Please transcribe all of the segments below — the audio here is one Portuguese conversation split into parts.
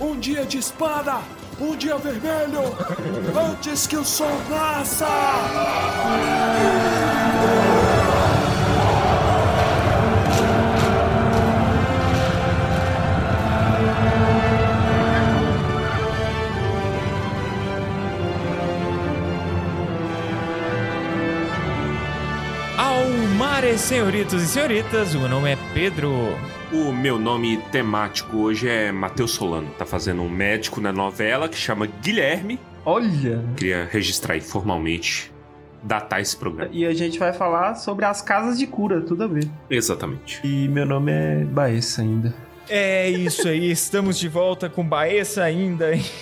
Um dia de espada! Um dia vermelho! Antes que o sol nasça! Almares, senhoritos e senhoritas, o meu nome é Pedro. O meu nome temático hoje é Matheus Solano. Tá fazendo um médico na novela que chama Guilherme. Olha! Queria registrar aí formalmente, datar esse programa. E a gente vai falar sobre as casas de cura, tudo a ver. Exatamente. E meu nome é Baessa ainda. É isso aí, estamos de volta com Baessa ainda. isso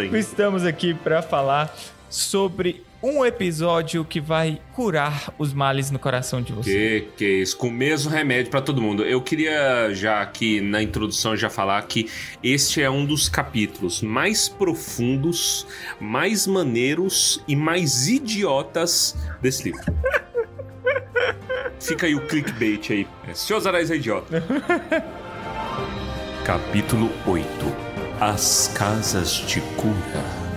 aí. Estamos aqui para falar sobre um episódio que vai curar os males no coração de você. Que, que isso, com o mesmo remédio pra todo mundo. Eu queria já aqui na introdução já falar que este é um dos capítulos mais profundos, mais maneiros e mais idiotas desse livro. Fica aí o clickbait aí. Seus Arais é idiota. Capítulo 8 As Casas de Cura.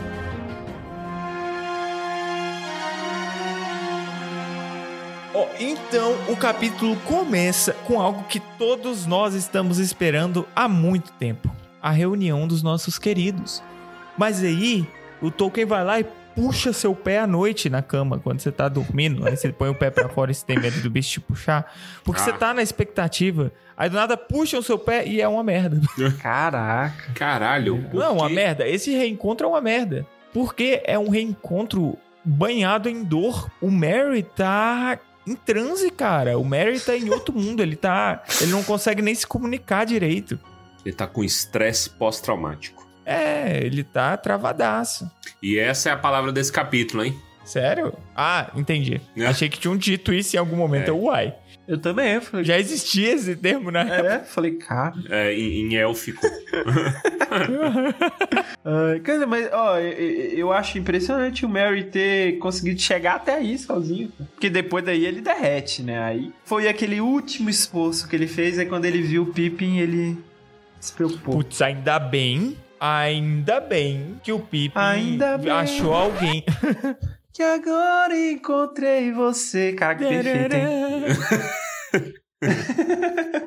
Ó, então o capítulo começa com algo que todos nós estamos esperando há muito tempo: a reunião dos nossos queridos. Mas aí o Tolkien vai lá e puxa seu pé à noite na cama quando você tá dormindo. Aí você põe o pé pra fora e você tem medo do bicho te puxar. Porque Ah. você tá na expectativa. Aí do nada puxam o seu pé e é uma merda. Caraca. Caralho. Não, é uma merda. Esse reencontro é uma merda. Porque é um reencontro banhado em dor. O Mary tá em transe, cara. O Mary tá em outro mundo. Ele tá. Ele não consegue nem se comunicar direito. Ele tá com estresse pós-traumático. É, ele tá travadaço. E essa é a palavra desse capítulo, hein? Sério? Ah, entendi. É. Achei que tinham dito isso em algum momento. É. Uai. Eu também, eu falei. Já existia esse termo, né? É, falei, cara. É, em, em élfico. Cara, mas, ó, eu, eu- acho impressionante o Mary ter conseguido chegar até aí sozinho. Porque depois daí ele derrete, né? Aí foi aquele último esforço que ele fez, aí quando ele viu o Pippin, ele se preocupou. Putz, ainda bem. Ainda bem que o Pippin Ainda bem. achou alguém. Que agora encontrei você. Cara, que perfeito, hein?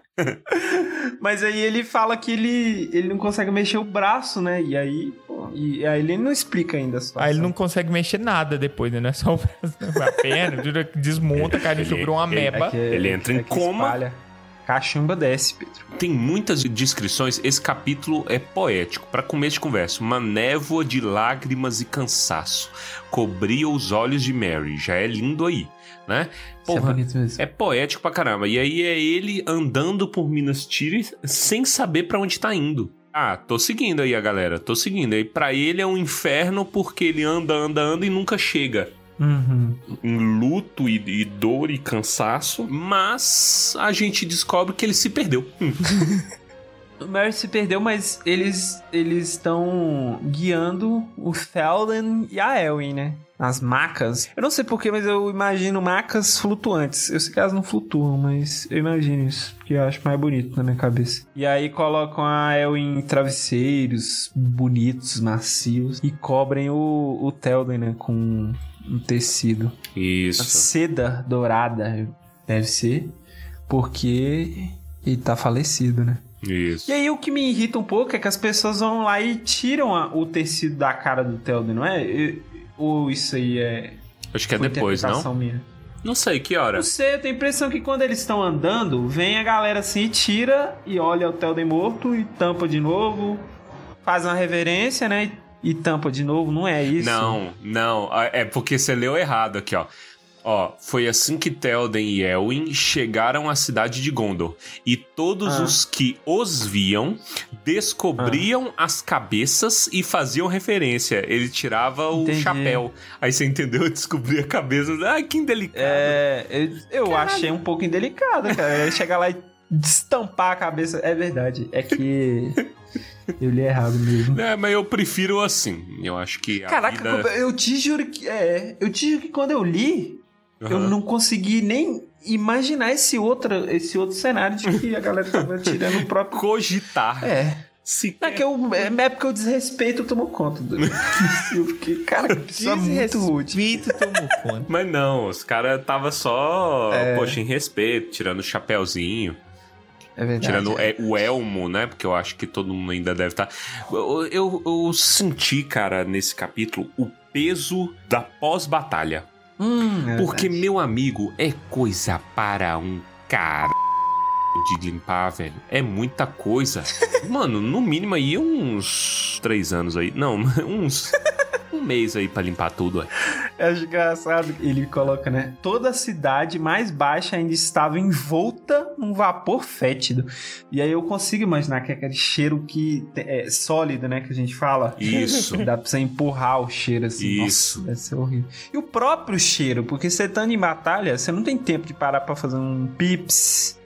Mas aí ele fala que ele, ele não consegue mexer o braço, né? E aí, pô, e aí ele não explica ainda a situação. Aí ele não consegue mexer nada depois, né? Não é só o braço, né? a perna, desmonta, no Ele- virou uma ele- meba. É que- Ele entra em é que coma. espalha. Cachumba desce, Pedro. Tem muitas descrições. Esse capítulo é poético. Para começo de conversa, uma névoa de lágrimas e cansaço cobria os olhos de Mary. Já é lindo aí, né? É Porra, mesmo. é poético pra caramba. E aí é ele andando por Minas Tirith sem saber pra onde tá indo. Ah, tô seguindo aí a galera, tô seguindo. Aí pra ele é um inferno porque ele anda, anda, anda e nunca chega. Uhum. em luto e, e dor e cansaço, mas a gente descobre que ele se perdeu. O Mary se perdeu, mas eles eles estão guiando o Felden e a Elwin, né? As macas. Eu não sei porquê, mas eu imagino macas flutuantes. Eu sei que elas não flutuam, mas eu imagino isso. Porque eu acho mais bonito na minha cabeça. E aí colocam a Elwin em travesseiros bonitos, macios. E cobrem o, o né? Com um tecido. A Isso. seda dourada, deve ser. Porque ele tá falecido, né? Isso. E aí o que me irrita um pouco é que as pessoas vão lá e tiram a- o tecido da cara do Telden, não é? E- ou isso aí é. Acho que é depois, não? Minha? Não sei, que hora? Não sei, eu tenho a impressão que quando eles estão andando, vem a galera assim, tira e olha o Telden morto e tampa de novo, faz uma reverência, né? E, e tampa de novo, não é isso? Não, não. Ah, É porque você leu errado aqui, ó. Ó, foi assim que Telden e Elwin chegaram à cidade de Gondor. E todos Ah. os que os viam descobriam as cabeças e faziam referência. Ele tirava o Entendi. chapéu. Aí você entendeu? Descobria a cabeça. Ai, que indelicado. É, eu, eu achei um pouco indelicado, cara. Ele chegar lá e destampar a cabeça. É verdade. É que eu li errado mesmo. É, mas eu prefiro assim. Eu acho que Caraca, vida... eu te juro que. É, eu te juro que quando eu li, eu Aham. não consegui nem imaginar esse outro, esse outro cenário de que a galera tava tirando o próprio. Cogitar. É. Se é, que eu, é porque o desrespeito tomou conta do Porque, cara, é muito. Desrespeito tomou conta. Mas não, os caras tava só, É. poxa, em respeito, tirando o chapéuzinho, É verdade. tirando é, o elmo, né? Porque eu acho que todo mundo ainda deve estar. Eu, eu, eu senti, cara, nesse capítulo, o peso da pós-batalha. Hum, Porque, verdade. meu amigo, é coisa para um cara de limpar, velho. É muita coisa. Mano, no mínimo aí uns três anos aí. Não, uns. Mês aí pra limpar tudo, ué. É engraçado, ele coloca, né? Toda a cidade mais baixa ainda estava envolta num vapor fétido. E aí eu consigo imaginar que é aquele cheiro que é sólido, né? Que a gente fala. Isso. Dá pra você empurrar o cheiro assim. Isso. Nossa, deve ser horrível. E o próprio cheiro, porque você estando em batalha, você não tem tempo de parar pra fazer um pips.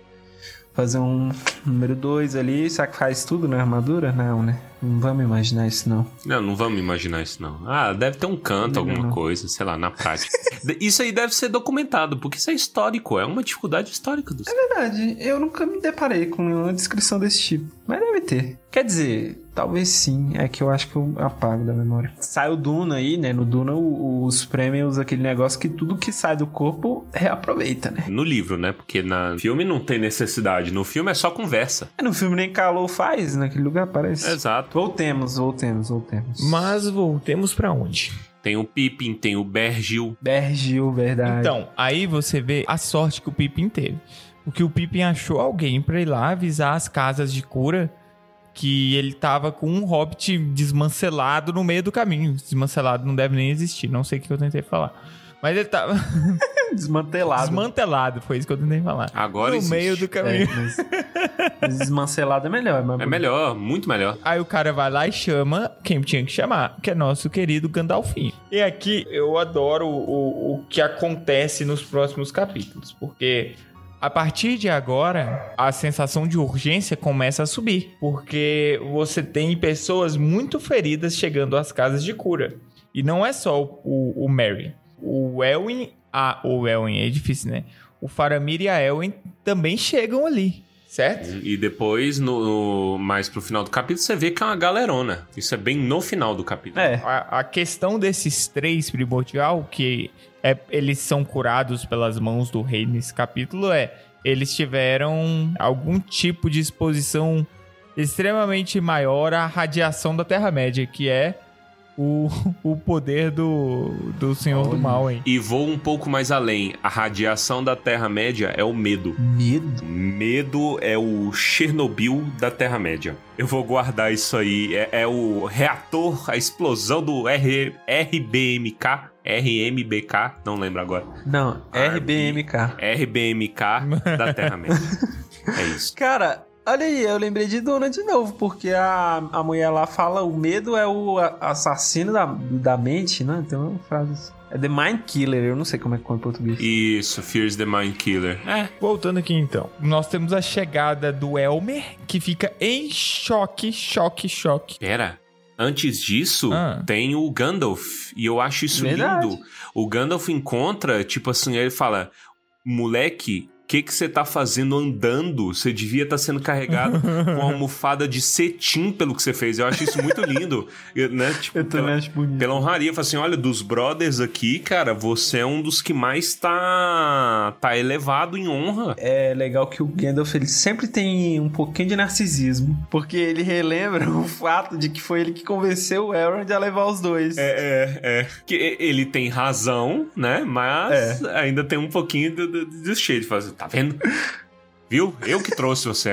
Fazer um número 2 ali, será que faz tudo na armadura? Não, né? Não vamos imaginar isso, não. Não, não vamos imaginar isso, não. Ah, deve ter um canto, Não, alguma não. coisa, sei lá, na prática. isso aí deve ser documentado, porque isso é histórico, é uma dificuldade histórica dos. verdade, eu nunca me deparei com nenhuma descrição desse tipo. Mas deve ter. Quer dizer, talvez sim. É que eu acho que eu apago da memória. Sai o Duna aí, né? No Duna, o- os prêmios, aquele negócio que tudo que sai do corpo reaproveita, né? No livro, né? Porque na filme não tem necessidade. No filme é só conversa. No filme nem calor faz, naquele lugar parece. Exato. Voltemos, voltemos, voltemos. Mas voltemos pra onde? Tem o Pippin, tem o Bergil. Bergil, verdade. Então, aí você vê a sorte que o Pippin teve. Porque o Pippin achou alguém pra ir lá avisar as casas de cura que ele tava com um hobbit desmancelado no meio do caminho. Desmancelado não deve nem existir, não sei o que eu tentei falar. Mas ele tava desmantelado. desmantelado, foi isso que eu tentei falar. Agora no existe. meio do É, caminho. mas, mas desmancelado é melhor. mas- É melhor, muito melhor. Aí o cara vai lá e chama quem tinha que chamar, que é nosso querido Gandalfinho. E aqui eu adoro o, o, o que acontece nos próximos capítulos, porque a partir de agora a sensação de urgência começa a subir, porque você tem pessoas muito feridas chegando às casas de cura. E não é só o, o Merry. O Elwin, ah, o Elwin é difícil, né? O Faramir e a Elwin também chegam ali, certo? E depois, no, no- mais pro final do capítulo, você vê que é uma galerona. Isso é bem no final do capítulo. É. A, a questão desses três primordial, que é, eles são curados pelas mãos do rei nesse capítulo, é eles tiveram algum tipo de exposição extremamente maior à radiação da Terra-média, que é o, o poder do, do Senhor do. Mal, hein? E vou um pouco mais além. A radiação da Terra-média é o medo. Medo. Medo é o Chernobyl da Terra-média. Eu vou guardar isso aí. É, é o reator, a explosão do R, RBMK. RMBK, não lembro agora. Não, RBMK. RBMK da Terra-média. é isso. Cara, olha aí, eu lembrei de Duna de novo, porque a, a mulher lá fala: o medo é o assassino da, da mente, né? Tem uma frase assim. É The Mind Killer, eu não sei como é que põe em português. Isso, Fears the Mind Killer. É, Voltando aqui então, nós temos a chegada do Elmer, que fica em choque, choque, choque. pera. Antes disso, Ah. tem o Gandalf. E eu acho isso Verdade. lindo. O Gandalf encontra, tipo assim, ele fala: Moleque, que que você tá fazendo andando? Você devia estar sendo carregado com uma almofada de cetim pelo que você fez. Eu acho isso muito lindo. Eu, né? Tipo, Eu também pela, acho bonito. pela honraria, fala assim: olha, dos brothers aqui, cara, você é um dos que mais tá, tá elevado em honra. É legal que o Gandalf ele sempre tem um pouquinho de narcisismo, porque ele relembra o fato de que foi ele que convenceu o Elrond a levar os dois. É, é, é. Que ele tem razão, né? Mas ainda tem um pouquinho do, do, do cheio de fazer. Tá vendo? Viu? Eu que trouxe você.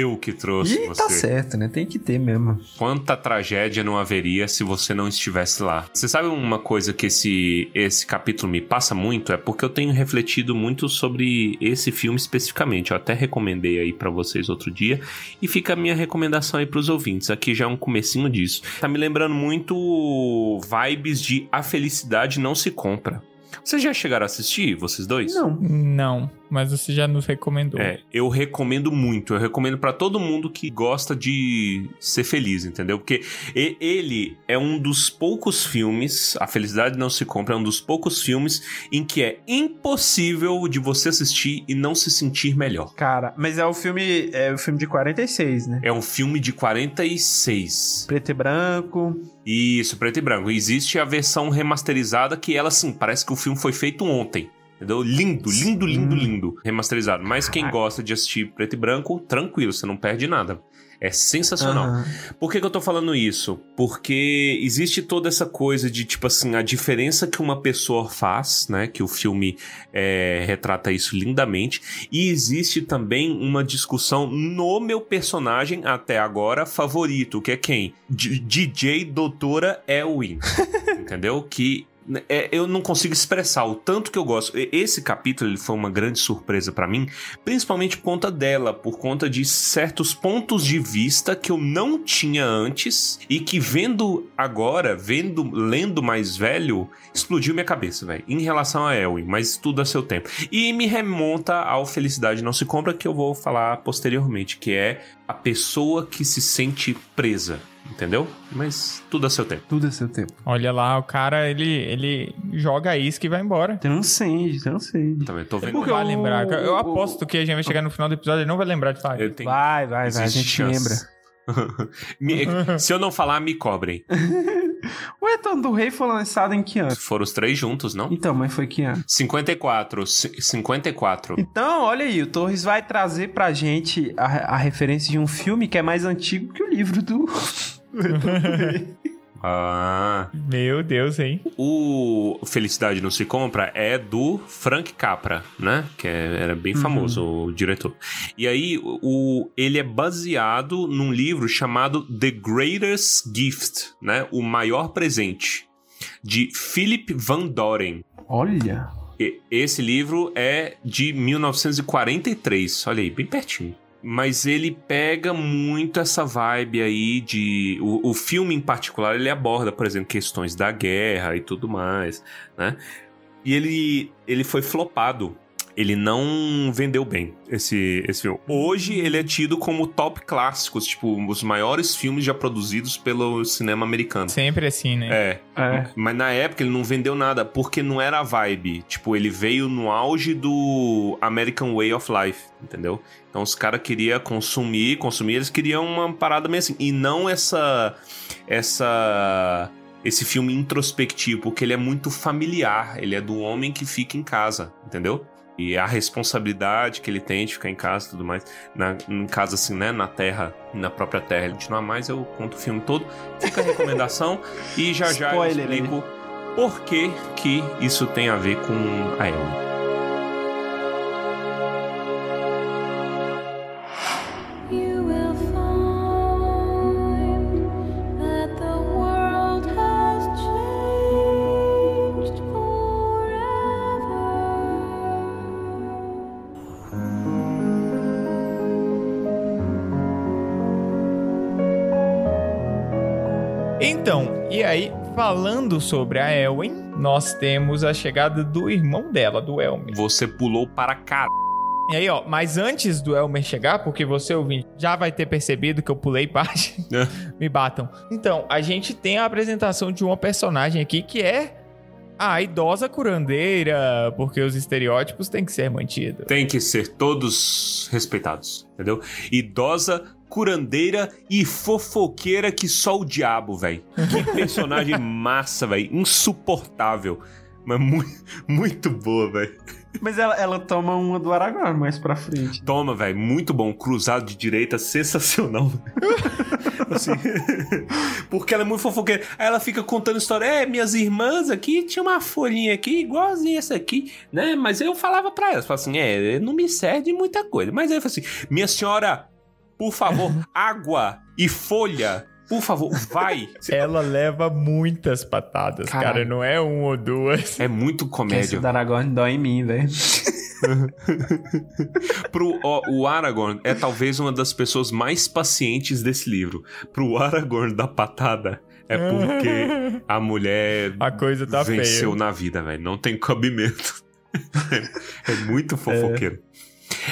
Eu que trouxe E você. tá certo, né? Tem que ter mesmo. Quanta tragédia não haveria se você não estivesse lá. Você sabe uma coisa que esse, esse capítulo me passa muito? É porque eu tenho refletido muito sobre esse filme especificamente. Eu até recomendei aí pra vocês outro dia. E fica a minha recomendação aí pros ouvintes. Aqui já é um comecinho disso. Tá me lembrando muito vibes de A Felicidade Não Se Compra. Vocês já chegaram a assistir, vocês dois? Não. Não, mas você já nos recomendou. É, eu recomendo muito. Eu recomendo pra todo mundo que gosta de ser feliz, entendeu? Porque ele é um dos poucos filmes, A Felicidade Não Se Compra, é um dos poucos filmes em que é impossível de você assistir e não se sentir melhor. Cara, mas é o filme. É o filme de 46, né? É um filme de 46. Preto e branco. Isso, preto e branco. Existe a versão remasterizada que ela, assim, parece que o filme foi feito ontem. Entendeu? Lindo, lindo, lindo, lindo. Remasterizado. Mas quem gosta de assistir preto e branco, tranquilo, você não perde nada. É sensacional. Aham. Por que, que eu tô falando isso? Porque existe toda essa coisa de, tipo assim, a diferença que uma pessoa faz, né? Que o filme é, retrata isso lindamente. E existe também uma discussão no meu personagem, até agora, favorito, que é quem? D- DJ Doutora Elwin. entendeu? Que é, eu não consigo expressar o tanto que eu gosto. Esse capítulo ele foi uma grande surpresa pra mim, principalmente por conta dela, por conta de certos pontos de vista que eu não tinha antes e que vendo agora, vendo, lendo mais velho, explodiu minha cabeça, velho, em relação a Elwin, mas tudo a seu tempo. E me remonta ao Felicidade Não Se Compra, que eu vou falar posteriormente, que é a pessoa que se sente presa, entendeu? Mas tudo a seu tempo. Tudo é seu tempo. Olha lá, o cara, ele, ele joga a isca e vai embora. Tem um sede, tem um sede. Também tô Ele vendo. não Porque vai o- lembrar. Eu aposto que a gente vai chegar no final do episódio e não vai lembrar de falar. Eu tenho- Vai, vai, vai. A Existe gente chance. lembra. Me- se eu não falar, me cobrem. O Retorno do Rei foi lançado em que ano? Foram os três juntos, não? Então, mas foi que ano? 54. ci- 54. Então, olha aí, o Torres vai trazer pra gente a, a referência de um filme que é mais antigo que o livro do. Ah. Meu Deus, hein? O Felicidade Não Se Compra é do Frank Capra, né? Que é- era bem famoso, o diretor. E aí, o, ele é baseado num livro chamado The Greatest Gift, né? O Maior Presente, de Philip Van Doren. Olha. E- Esse livro é de 1943, olha aí, bem pertinho. Mas ele pega muito essa vibe aí de. O, o filme em particular ele aborda, por exemplo, questões da guerra e tudo mais, né? E ele, ele foi flopado. Ele não vendeu bem esse, esse filme. Hoje ele é tido como top clássicos, tipo, os maiores filmes já produzidos pelo cinema americano. Sempre assim, né? É, É. mas na época ele não vendeu nada, porque não era a vibe. Tipo, ele veio no auge do American Way of Life, entendeu? Então os caras queriam consumir, consumir, eles queriam uma parada meio assim. E não essa. Essa. Esse filme introspectivo, porque ele é muito familiar. Ele é do homem que fica em casa, entendeu? E a responsabilidade que ele tem de ficar em casa e tudo mais. Na, em casa, assim, né? Na terra, na própria terra. Ele continuar mais, eu conto o filme todo. Fica a recomendação. e já já eu Spoiler aí. explico por que, que isso tem a ver com a Elma. E aí, falando sobre a Elwen, nós temos a chegada do irmão dela, do Elmer. Você pulou para cá. E aí, ó, mas antes do Elmer chegar, porque você ouvinte já vai ter percebido que eu pulei parte, me batam. Então, a gente tem a apresentação de uma personagem aqui que é a idosa curandeira, porque os estereótipos têm que ser mantidos. Tem que ser todos respeitados, entendeu? Idosa, curandeira e fofoqueira que só o diabo, velho. Que personagem massa, velho. Insuportável. Mas mu muito boa, velho. Mas ela, ela toma uma do Aragorn mais pra frente. Toma, velho. Muito bom. Cruzado de direita, sensacional. assim, porque ela é muito fofoqueira. Aí ela fica contando história. É, minhas irmãs aqui tinha uma folhinha aqui, igualzinha essa aqui, né? Mas eu falava pra elas, falava assim, é, não me serve de muita coisa. Mas aí eu falei assim, minha senhora, por favor, água e folha, por favor, vai. Ela leva muitas patadas, cara, não é um ou duas. É muito Esse comédia. do Aragorn dói em mim, velho. Pro, ó, o Aragorn é talvez uma das pessoas mais pacientes desse livro. Pro Aragorn da patada, é porque a mulher A coisa tá venceu feia. na vida, velho. Não tem cabimento. É muito fofoqueiro.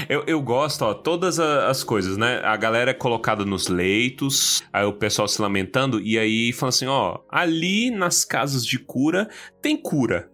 Eu, eu gosto, ó, todas as coisas, né? A galera é colocada nos leitos, aí o pessoal se lamentando, e aí fala assim, ó, ali nas casas de cura tem cura.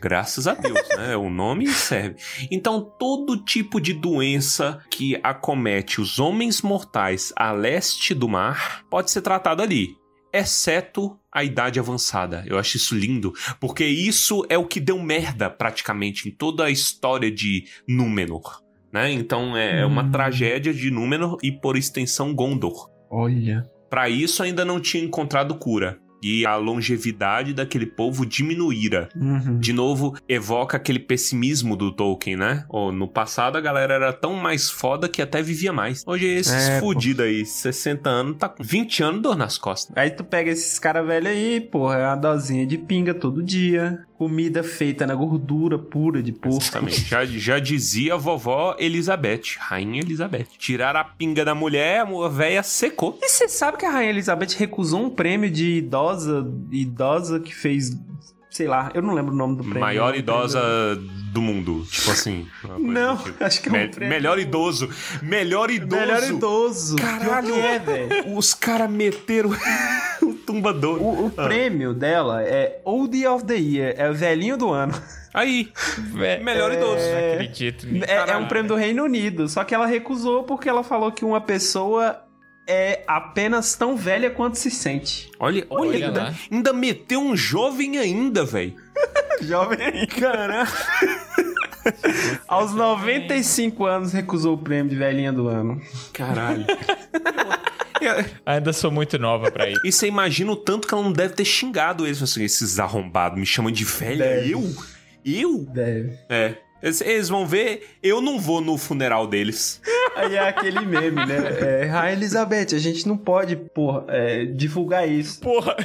Graças a Deus, né? O nome serve. Então, todo tipo de doença que acomete os homens mortais a leste do mar pode ser tratado ali. Exceto a idade avançada. Eu acho isso lindo, porque isso é o que deu merda praticamente em toda a história de Númenor. Né? Então é uma Hum. tragédia de Númenor e, por extensão, Gondor. Olha. Para isso ainda não tinha encontrado cura. E a longevidade daquele povo diminuíra. Uhum. De novo, evoca aquele pessimismo do Tolkien, né? Ó, no passado a galera era tão mais foda que até vivia mais. Hoje esses É, fudidos aí, 60 anos, tá com 20 anos dor nas costas. Aí tu pega esses caras velhos aí, porra, é uma dosinha de pinga todo dia. Comida feita na gordura pura de porco. Exatamente. Já, já dizia a vovó Elizabeth, Rainha Elizabeth. Tiraram a pinga da mulher, a véia secou. E você sabe que a Rainha Elizabeth recusou um prêmio de idosa, idosa que fez, sei lá, eu não lembro o nome do prêmio. Maior idosa do mundo. Tipo assim. Não, tipo. acho que é um Me- prêmio. Melhor idoso. Melhor idoso. Melhor idoso. Caralho. É, velho. Os caras meteram o tumbador. O, o Ah. prêmio dela é Oldie of the Year, é o velhinho do ano. Aí. Vé- Melhor idoso. Não acredito. É, é um prêmio do Reino Unido, só que ela recusou porque ela falou que uma pessoa é apenas tão velha quanto se sente. Olha, olha, Olha ainda, lá. ainda meteu um jovem ainda, velho. Jovem aí. Caralho. Aos 95 anos recusou o prêmio de velhinha do ano. Caralho. Ainda sou muito nova pra isso. E você imagina o tanto que ela não deve ter xingado eles. Assim, esses arrombados me chamam de velha. Deve. Eu? Eu? Deve. É. Eles, eles vão ver, eu não vou no funeral deles. Aí é aquele meme, né? É, Rainha Elizabeth, a gente não pode, porra, é, divulgar isso. Porra.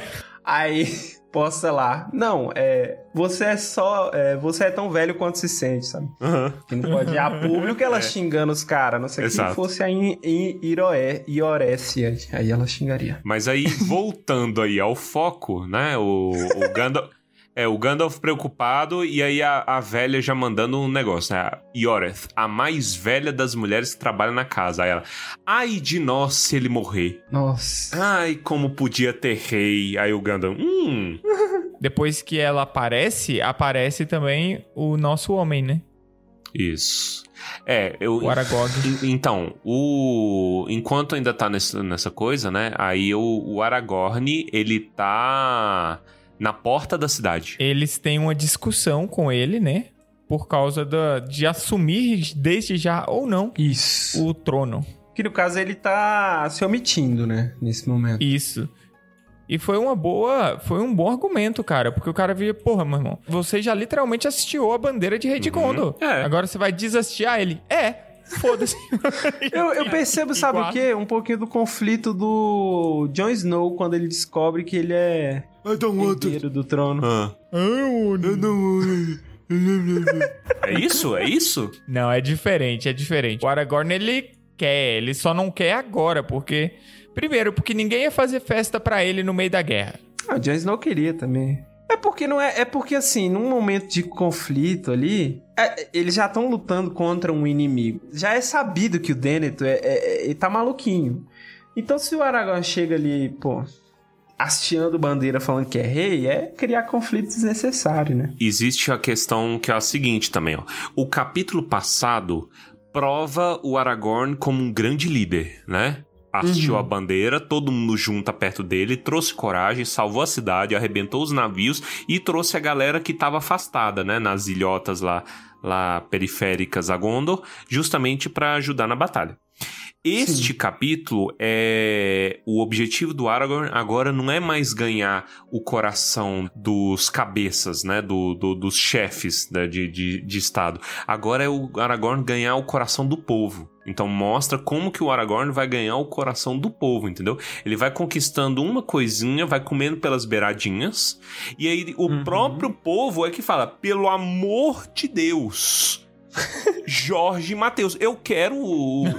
Aí, posta lá. Não, é. Você é só. é, você é tão velho quanto se sente, sabe? Aham. Que não pode ir a público ela xingando os caras. Não sei Exato. que fosse a In- In- Iroé, Iorécia. Aí ela xingaria. Mas aí, voltando aí ao foco, né? O, o Gandalf. É, o Gandalf preocupado e aí a, a velha já mandando um negócio, né? Yoreth, a mais velha das mulheres que trabalha na casa. Aí ela, ai de nós se ele morrer. Nossa. Ai, como podia ter rei. Aí o Gandalf, hum, Depois que ela aparece, aparece também o nosso homem, né? isso. É, eu... O Aragog. En- Então, o enquanto ainda tá nessa, nessa coisa, né? Aí o, o Aragorn, ele tá na porta da cidade. Eles têm uma discussão com ele, né? Por causa da, de assumir desde já ou não Isso. o trono. Que no caso ele tá se omitindo, né? Nesse momento. Isso. E foi uma boa. Foi um bom argumento, cara. Porque o cara via, porra, meu irmão, você já literalmente assistiu a bandeira de Rei de Gondor. é. Agora você vai desastiar ele? É. Foda-se. Eu, eu percebo, sabe o quê? Um pouquinho do conflito do Jon Snow quando ele descobre que ele é I don't want it. do trono. Ah. I don't want it. É isso? É isso? Não, é diferente, é diferente. O Aragorn, ele quer, ele só não quer agora, porque... Primeiro, porque ninguém ia fazer festa pra ele no meio da guerra. Ah, o Jon Snow queria também. É porque não é, é porque assim, num momento de conflito ali, é- eles já estão lutando contra um inimigo. Já é sabido que o Denethor é, é- é- tá maluquinho. Então se o Aragorn chega ali, pô, hasteando bandeira falando que é rei, é criar conflito desnecessário, né? Existe a questão que é a seguinte também, ó. O capítulo passado prova o Aragorn como um grande líder, né? Assistiu Uhum. a bandeira, todo mundo junta perto dele, trouxe coragem, salvou a cidade, arrebentou os navios e trouxe a galera que estava afastada, né? Nas ilhotas lá, lá periféricas a Gondor, justamente para ajudar na batalha. Este capítulo é o objetivo do Aragorn agora não é mais ganhar o coração dos cabeças, né, do, do- dos chefes né, de, de, de estado. Agora é o Aragorn ganhar o coração do povo. Então mostra como que o Aragorn vai ganhar o coração do povo, entendeu? Ele vai conquistando uma coisinha, vai comendo pelas beiradinhas, e aí o Uhum. próprio povo é que fala: pelo amor de Deus. Jorge Mateus. Eu quero o, o,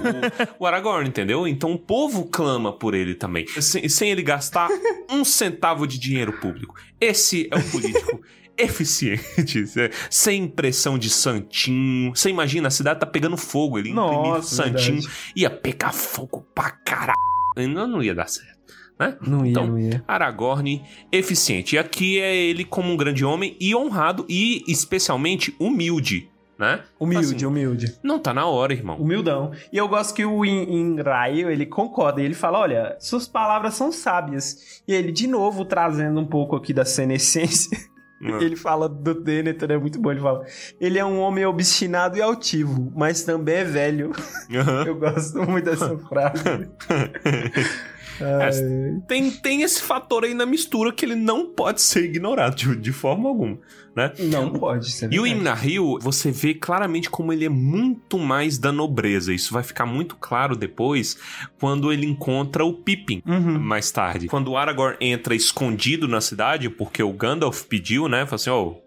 o Aragorn, entendeu? Então o povo clama por ele também. Sem, sem ele gastar um centavo de dinheiro público. Esse é o político. eficientes, é, sem pressão de santinho. Você imagina, a cidade tá pegando fogo, ele imprimir Nossa, santinho, verdade. ia pegar fogo pra caralho. Não, não ia dar certo, né? Não ia, Então, não ia. Aragorn eficiente. E aqui é ele como um grande homem e honrado e especialmente humilde, né? Humilde, Assim, humilde. Não tá na hora, irmão. Humildão. E eu gosto que o In- Ingraio, ele concorda. E ele fala, olha, suas palavras são sábias. E ele, de novo, trazendo um pouco aqui da senescência. Hum. Ele fala do Denethor, é muito bom. Ele fala, ele é um homem obstinado e altivo, mas também é velho. Aham. Eu gosto muito dessa frase. Ai. tem, tem esse fator aí na mistura que ele não pode ser ignorado de, de forma alguma, né? Não pode ser. E o Imnahil, você vê claramente como ele é muito mais da nobreza. Isso vai ficar muito claro depois quando ele encontra o Pippin. Uhum. Mais tarde. Quando o Aragorn entra escondido na cidade, porque o Gandalf pediu, né? Fala assim, ó, é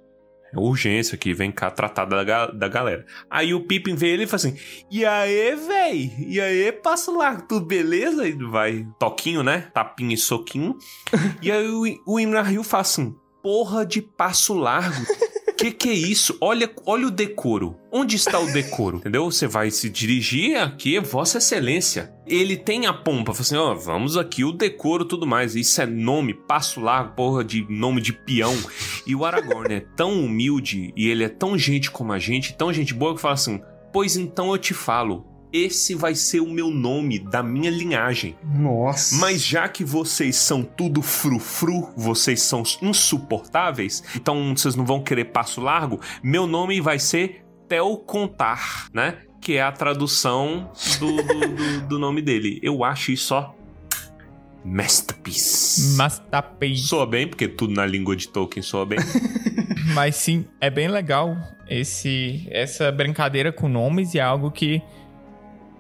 urgência aqui, vem cá tratar da, da galera. Aí o Pippin vê ele e fala assim, e aí, véi? E aí, passa lá, tudo beleza? E vai, toquinho, né? Tapinha e soquinho. e aí o, o Imnahil fala assim, porra de passo largo. Que que é isso? Olha, olha o decoro. Onde está o decoro? Entendeu? Você vai se dirigir aqui, Vossa Excelência. Ele tem a pompa, fala assim, ó, vamos aqui o decoro tudo mais. Isso é nome, passo largo, porra de nome de peão. E o Aragorn é tão humilde e ele é tão gente como a gente, tão gente boa que fala assim: "Pois então eu te falo, esse vai ser o meu nome da minha linhagem. Nossa. Mas já que vocês são tudo frufru, vocês são insuportáveis, então vocês não vão querer passo largo, meu nome vai ser Tel Contar, né? Que é a tradução do, do, do- do nome dele. Eu acho isso, ó. Masterpiece. Masterpiece. Soa bem, porque tudo na língua de Tolkien soa bem. Mas sim, é bem legal esse essa brincadeira com nomes e é algo que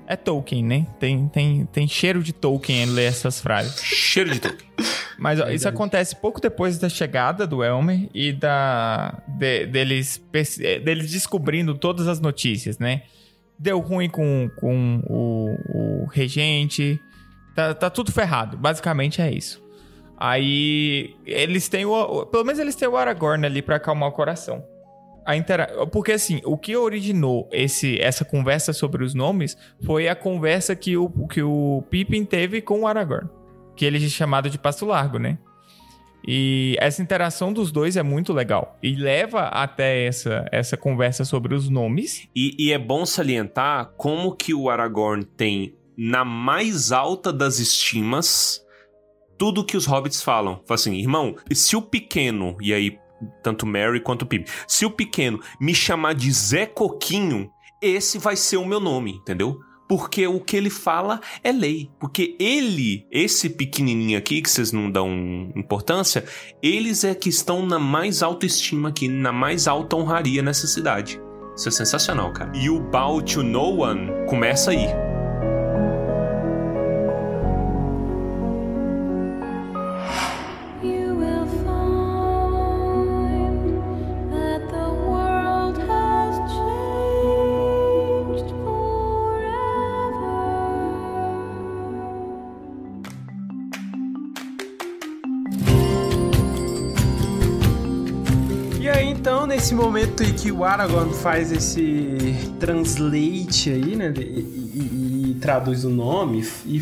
é Tolkien, né? Tem, tem, tem cheiro de Tolkien em ler essas frases. Cheiro de Tolkien. Mas ó, isso acontece pouco depois da chegada do Elmer e da de- deles, eh, deles descobrindo todas as notícias, né? Deu ruim com, com o, o regente, tá, tá tudo ferrado. Basicamente é isso. Aí eles têm o, o- Pelo menos eles têm o Aragorn ali pra acalmar o coração. A intera... Porque assim, o que originou esse, essa conversa sobre os nomes foi a conversa que o, que o Pippin teve com o Aragorn que ele é chamado de Passo Largo, né? E essa interação dos dois é muito legal. E leva até essa, essa conversa sobre os nomes. E, e é bom salientar como que o Aragorn tem na mais alta das estimas tudo que os hobbits falam. Fala assim, irmão, se o pequeno, e aí tanto Mary quanto Pippin, se o pequeno me chamar de Zé Coquinho, esse vai ser o meu nome, entendeu? Porque o que ele fala é lei. Porque ele, esse pequenininho aqui, que vocês não dão importância, eles é que estão na mais alta estima aqui, na mais alta honraria nessa cidade. Isso é sensacional, cara. E o Bow to No One começa aí. Nesse momento aí que o Aragorn faz esse translate aí, né? E, e- e traduz o nome e.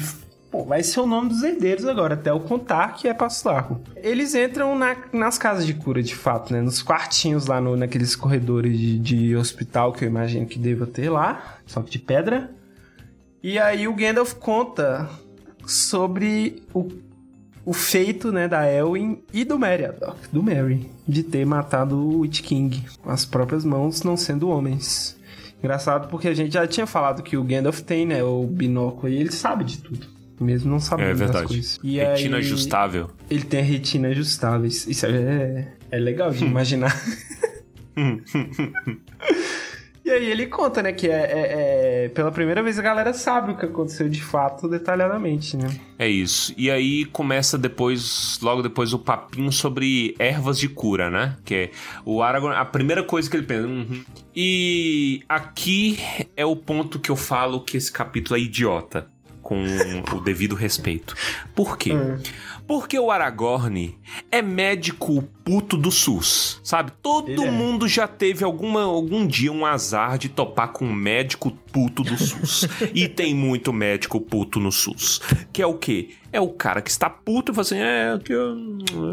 Pô, vai ser o nome dos herdeiros agora, até o contar que é Passo. Eles entram na- nas casas de cura, de fato, né? Nos quartinhos lá, no, naqueles corredores de, de hospital que eu imagino que deva ter lá, só que de pedra. E aí o Gandalf conta sobre o o feito, né, da Elwin e do Meriadoc, do Merry, de ter matado o Witch King com as próprias mãos, não sendo homens. Engraçado porque a gente já tinha falado que o Gandalf tem, né, o binóculo e ele sabe de tudo. Mesmo não sabendo É verdade. coisas. E Retina aí, ajustável. Ele tem a retina ajustável. Isso isso é, é legal de imaginar. E aí ele conta, né, que é, é- é- pela primeira vez a galera sabe o que aconteceu de fato detalhadamente, né? É isso. E aí começa depois, logo depois, o papinho sobre ervas de cura, né? Que é o Aragorn, a primeira coisa que ele pensa. "Uhum." E aqui é o ponto que eu falo que esse capítulo é idiota. com o devido respeito. Por quê? Porque o Aragorn é médico puto do SUS, sabe? Todo Ele é. mundo já teve alguma, algum dia um azar de topar com um médico puto do SUS. e tem muito médico puto no SUS. Que é o quê? É o cara que está puto e fala assim: é, que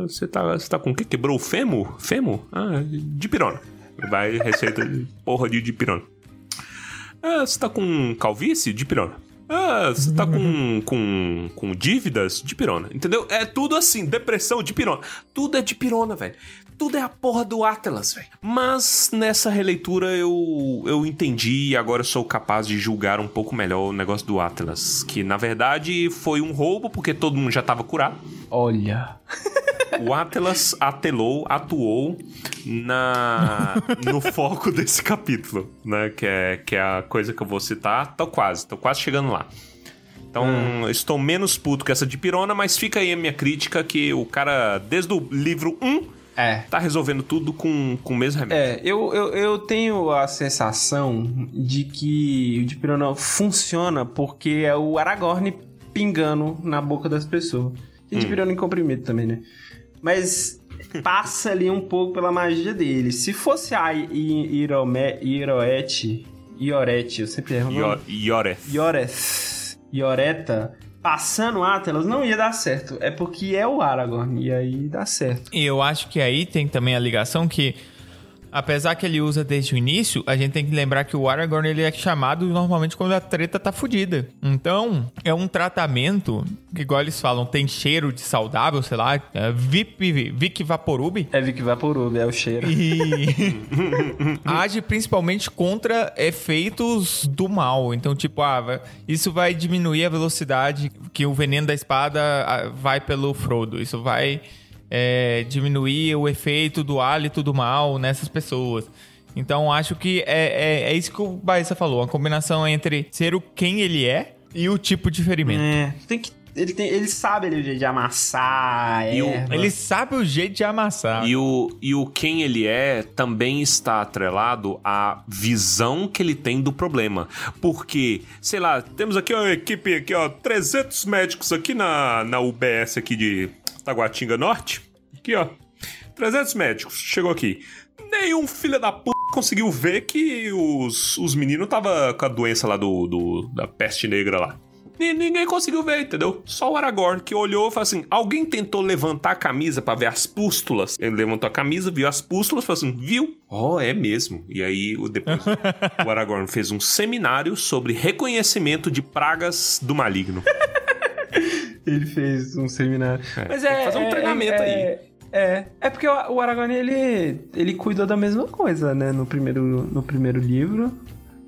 você tá, você tá com o quê? Quebrou o fêmur? Fêmur? Ah, de pirona. Vai receita de porra de, de pirona. Ah, você tá com calvície? De pirona. Ah, você tá com, com, com dívidas? De pirona. Entendeu? É tudo assim, depressão de pirona. Tudo é de pirona, velho. Tudo é a porra do Atlas, velho. Mas nessa releitura eu, eu entendi e agora eu sou capaz de julgar um pouco melhor o negócio do Atlas. Que na verdade foi um roubo porque todo mundo já tava curado. Olha. O Atlas atelou, atuou na no foco desse capítulo, né? Que é, que é a coisa que eu vou citar. Tô quase, tô quase chegando lá. Então, eu estou menos puto que essa de pirona, mas fica aí a minha crítica que o cara, desde o livro 1, É. tá resolvendo tudo com, com o mesmo remédio. É, eu, eu, eu tenho a sensação de que o Dipirona funciona porque é o Aragorn pingando na boca das pessoas. Tem Dipirona em comprimido também, né? Mas passa ali um pouco pela magia dele. Se fosse a Irome, Iroete, Iorete, eu sempre erro Ioreth. Yoreth, Yoreta, passando Atlas, não ia dar certo. É porque é o Aragorn, e aí dá certo. E eu acho que aí tem também a ligação que, apesar que ele usa desde o início, a gente tem que lembrar que o Aragorn ele é chamado normalmente quando a treta tá fodida. Então, é um tratamento que, igual eles falam, tem cheiro de saudável, sei lá, é Vip, Vic Vaporub. É Vic Vaporub, é o cheiro. E age principalmente contra efeitos do mal. Então, tipo, ah, isso vai diminuir a velocidade que o veneno da espada ah, vai pelo Frodo. Isso vai é, diminuir o efeito do hálito do mal nessas pessoas. Então, acho que é, é, é isso que o Baissa falou. Uma combinação entre ser o quem ele é e o tipo de ferimento. É, tem que. Ele, tem, ele sabe ali o jeito de amassar, E o-. Ele sabe o jeito de amassar. E o, e o quem ele é também está atrelado à visão que ele tem do problema. Porque, sei lá, temos aqui uma equipe aqui, ó, 300 médicos aqui na, na UBS aqui de Taguatinga Norte. Aqui, ó. 300 médicos. Chegou aqui. Nenhum filho da p conseguiu ver que os, os meninos tava com a doença lá do, do- da peste negra lá. Ni- Ninguém conseguiu ver, entendeu? Só o Aragorn que olhou e falou assim: alguém tentou levantar a camisa pra ver as pústulas. Ele levantou a camisa, viu as pústulas, falou assim: viu? Oh, é mesmo. E aí, o- depois, o Aragorn fez um seminário sobre reconhecimento de pragas do maligno. Ele fez um seminário. É, Mas tem é. que fazer um é- treinamento é- aí. É, é porque o o Aragorn, ele, ele cuidou da mesma coisa, né? No primeiro, no primeiro livro.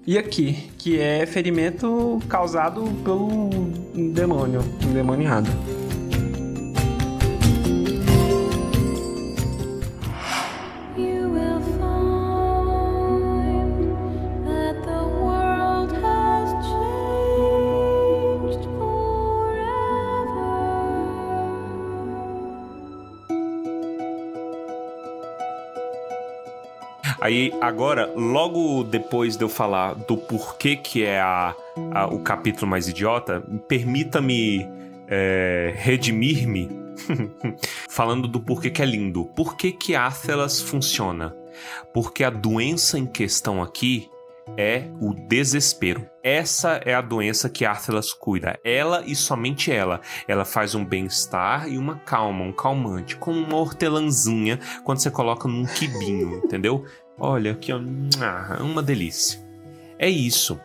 E aqui, que é ferimento causado pelo demônio, endemoniado. You Aí, agora, logo depois de eu falar do porquê que é a, a- o capítulo mais idiota, permita-me é, redimir-me falando do porquê que é lindo. Por que que Athelas funciona? Porque a doença em questão aqui é o desespero. Essa é a doença que Athelas cuida. Ela e somente ela. Ela faz um bem-estar e uma calma, um calmante, como uma hortelãzinha quando você coloca num quibinho, entendeu? Olha aqui, ah, uma delícia. É isso.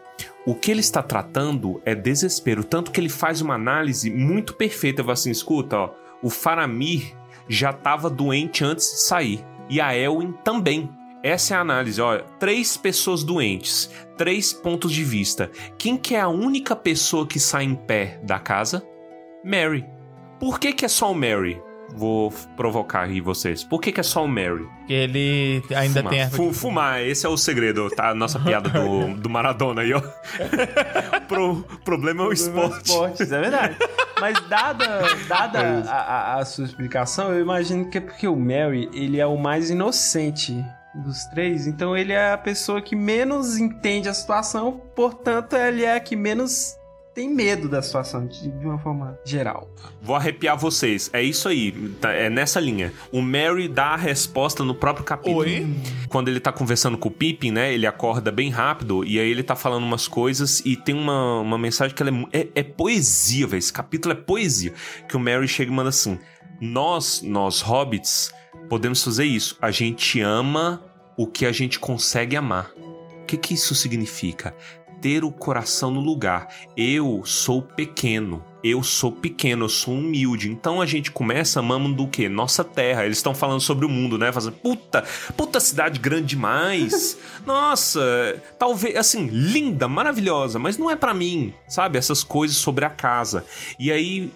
O que ele está tratando é desespero, tanto que ele faz uma análise muito perfeita. Fala assim: escuta, ó, o Faramir já estava doente antes de sair. E a Elwin também. Essa é a análise, olha, três pessoas doentes, três pontos de vista. Quem que é a única pessoa que sai em pé da casa? Mary. Por que que é só o Mary? Vou provocar aí vocês. Por que que é só o Mary? Que ele ainda fumar. tem erva Fu- fumar, esse é o segredo, tá? A nossa piada do, do Maradona aí, ó. Pro, problema é o esporte. Esportes, é verdade. Mas dada, dada a, a- a sua explicação, eu imagino que é porque o Mary, ele é o mais inocente dos três, então ele é a pessoa que menos entende a situação, portanto, ele é a que menos tem medo da situação de, de uma forma geral. Vou arrepiar vocês. É isso aí. tá- É nessa linha. O Mary dá a resposta no próprio capítulo. Oi? Quando ele tá conversando com o Pippin, né? Ele acorda bem rápido e aí ele tá falando umas coisas e tem uma, uma mensagem que ela é, é, é poesia, velho. Esse capítulo é poesia. Que o Mary chega e manda assim: Nós, nós hobbits, podemos fazer isso. A gente ama o que a gente consegue amar. O que que isso significa? Ter o coração no lugar. Eu sou pequeno. Eu sou pequeno, eu sou humilde. Então a gente começa amando do quê? Nossa terra. Eles estão falando sobre o mundo, né? Fazendo, puta, puta cidade grande demais. Nossa, talvez, assim, linda, maravilhosa, mas não é pra mim, sabe? Essas coisas sobre a casa. E aí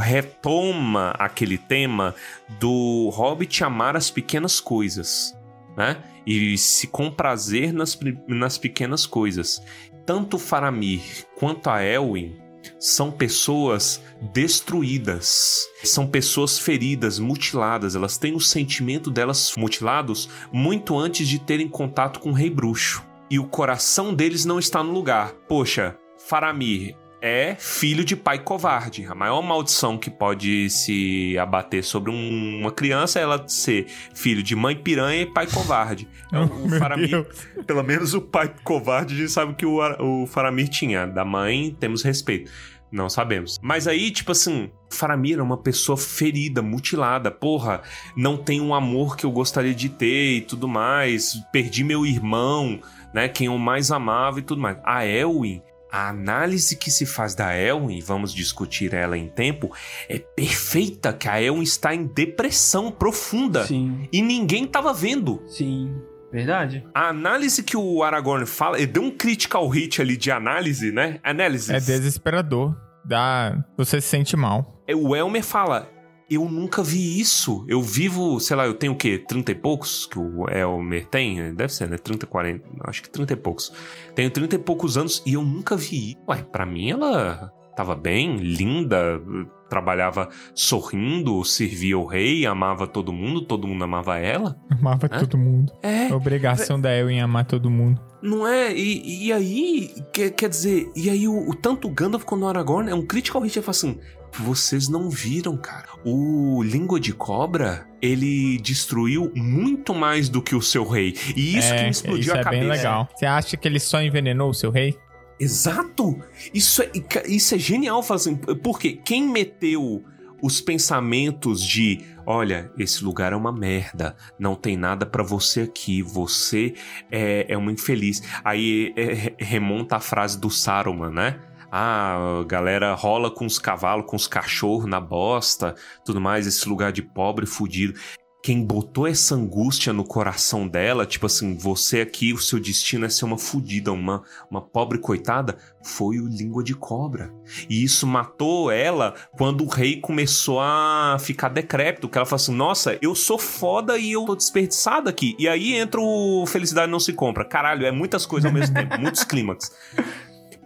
retoma aquele tema do Hobbit amar as pequenas coisas, né? E se comprazer nas, nas pequenas coisas. Tanto Faramir quanto a Elwin são pessoas destruídas, são pessoas feridas, mutiladas. Elas têm o sentimento delas mutilados muito antes de terem contato com o Rei Bruxo. E o coração deles não está no lugar. Poxa, Faramir é filho de pai covarde. A maior maldição que pode se abater sobre um- uma criança é ela ser filho de mãe piranha e pai covarde. Então, o Faramir Deus. pelo menos o pai covarde a gente sabe que o, o Faramir tinha. Da mãe, temos respeito. Não sabemos. Mas aí, tipo assim, Faramir é uma pessoa ferida, mutilada. Porra, não tem um amor que eu gostaria de ter e tudo mais. Perdi meu irmão, né? Quem eu mais amava e tudo mais. A Elwin. A análise que se faz da Elwin, vamos discutir ela em tempo, é perfeita, que a Elwin está em depressão profunda. Sim, E ninguém tava vendo. sim. Verdade. A análise que o Aragorn fala, ele deu um critical hit ali de análise, né? Análise. É desesperador. Dá... Você se sente mal. É, O Elmer fala: Eu nunca vi isso. Eu vivo, sei lá, eu tenho o quê? 30 e poucos que o Elmer tem? Deve ser, né? 30, 40. Acho que 30 e poucos. Tenho 30 e poucos anos e eu nunca vi. Ué, pra mim ela tava bem, linda, trabalhava sorrindo, servia o rei, amava todo mundo, todo mundo amava ela. Amava Hã? todo mundo. É. A obrigação da Elwin é amar todo mundo. Não é? E, e aí, quer, quer dizer, e aí o, o tanto o Gandalf quanto o Aragorn é um critical hit, ele fala assim, vocês não viram, cara. O Língua de Cobra, ele destruiu muito mais do que o seu rei. E isso é, que me explodiu isso a é cabeça. bem legal. Você acha que ele só envenenou o seu rei? Exato! Isso é, isso é genial, assim, porque quem meteu os pensamentos de, olha, esse lugar é uma merda, não tem nada pra você aqui, você é, é uma infeliz. Aí é, re- remonta a frase do Saruman, né? Ah, galera rola com os cavalos, com os cachorros na bosta, tudo mais, esse lugar de pobre fudido. Quem botou essa angústia no coração dela, tipo assim, você aqui, o seu destino é ser uma fudida, uma, uma pobre coitada, foi o Língua de Cobra. E isso matou ela quando o rei começou a ficar decrépito, que ela falou assim, nossa, eu sou foda e eu tô desperdiçada aqui. E aí entra o Felicidade Não Se Compra. Caralho, é muitas coisas ao mesmo tempo, muitos clímax.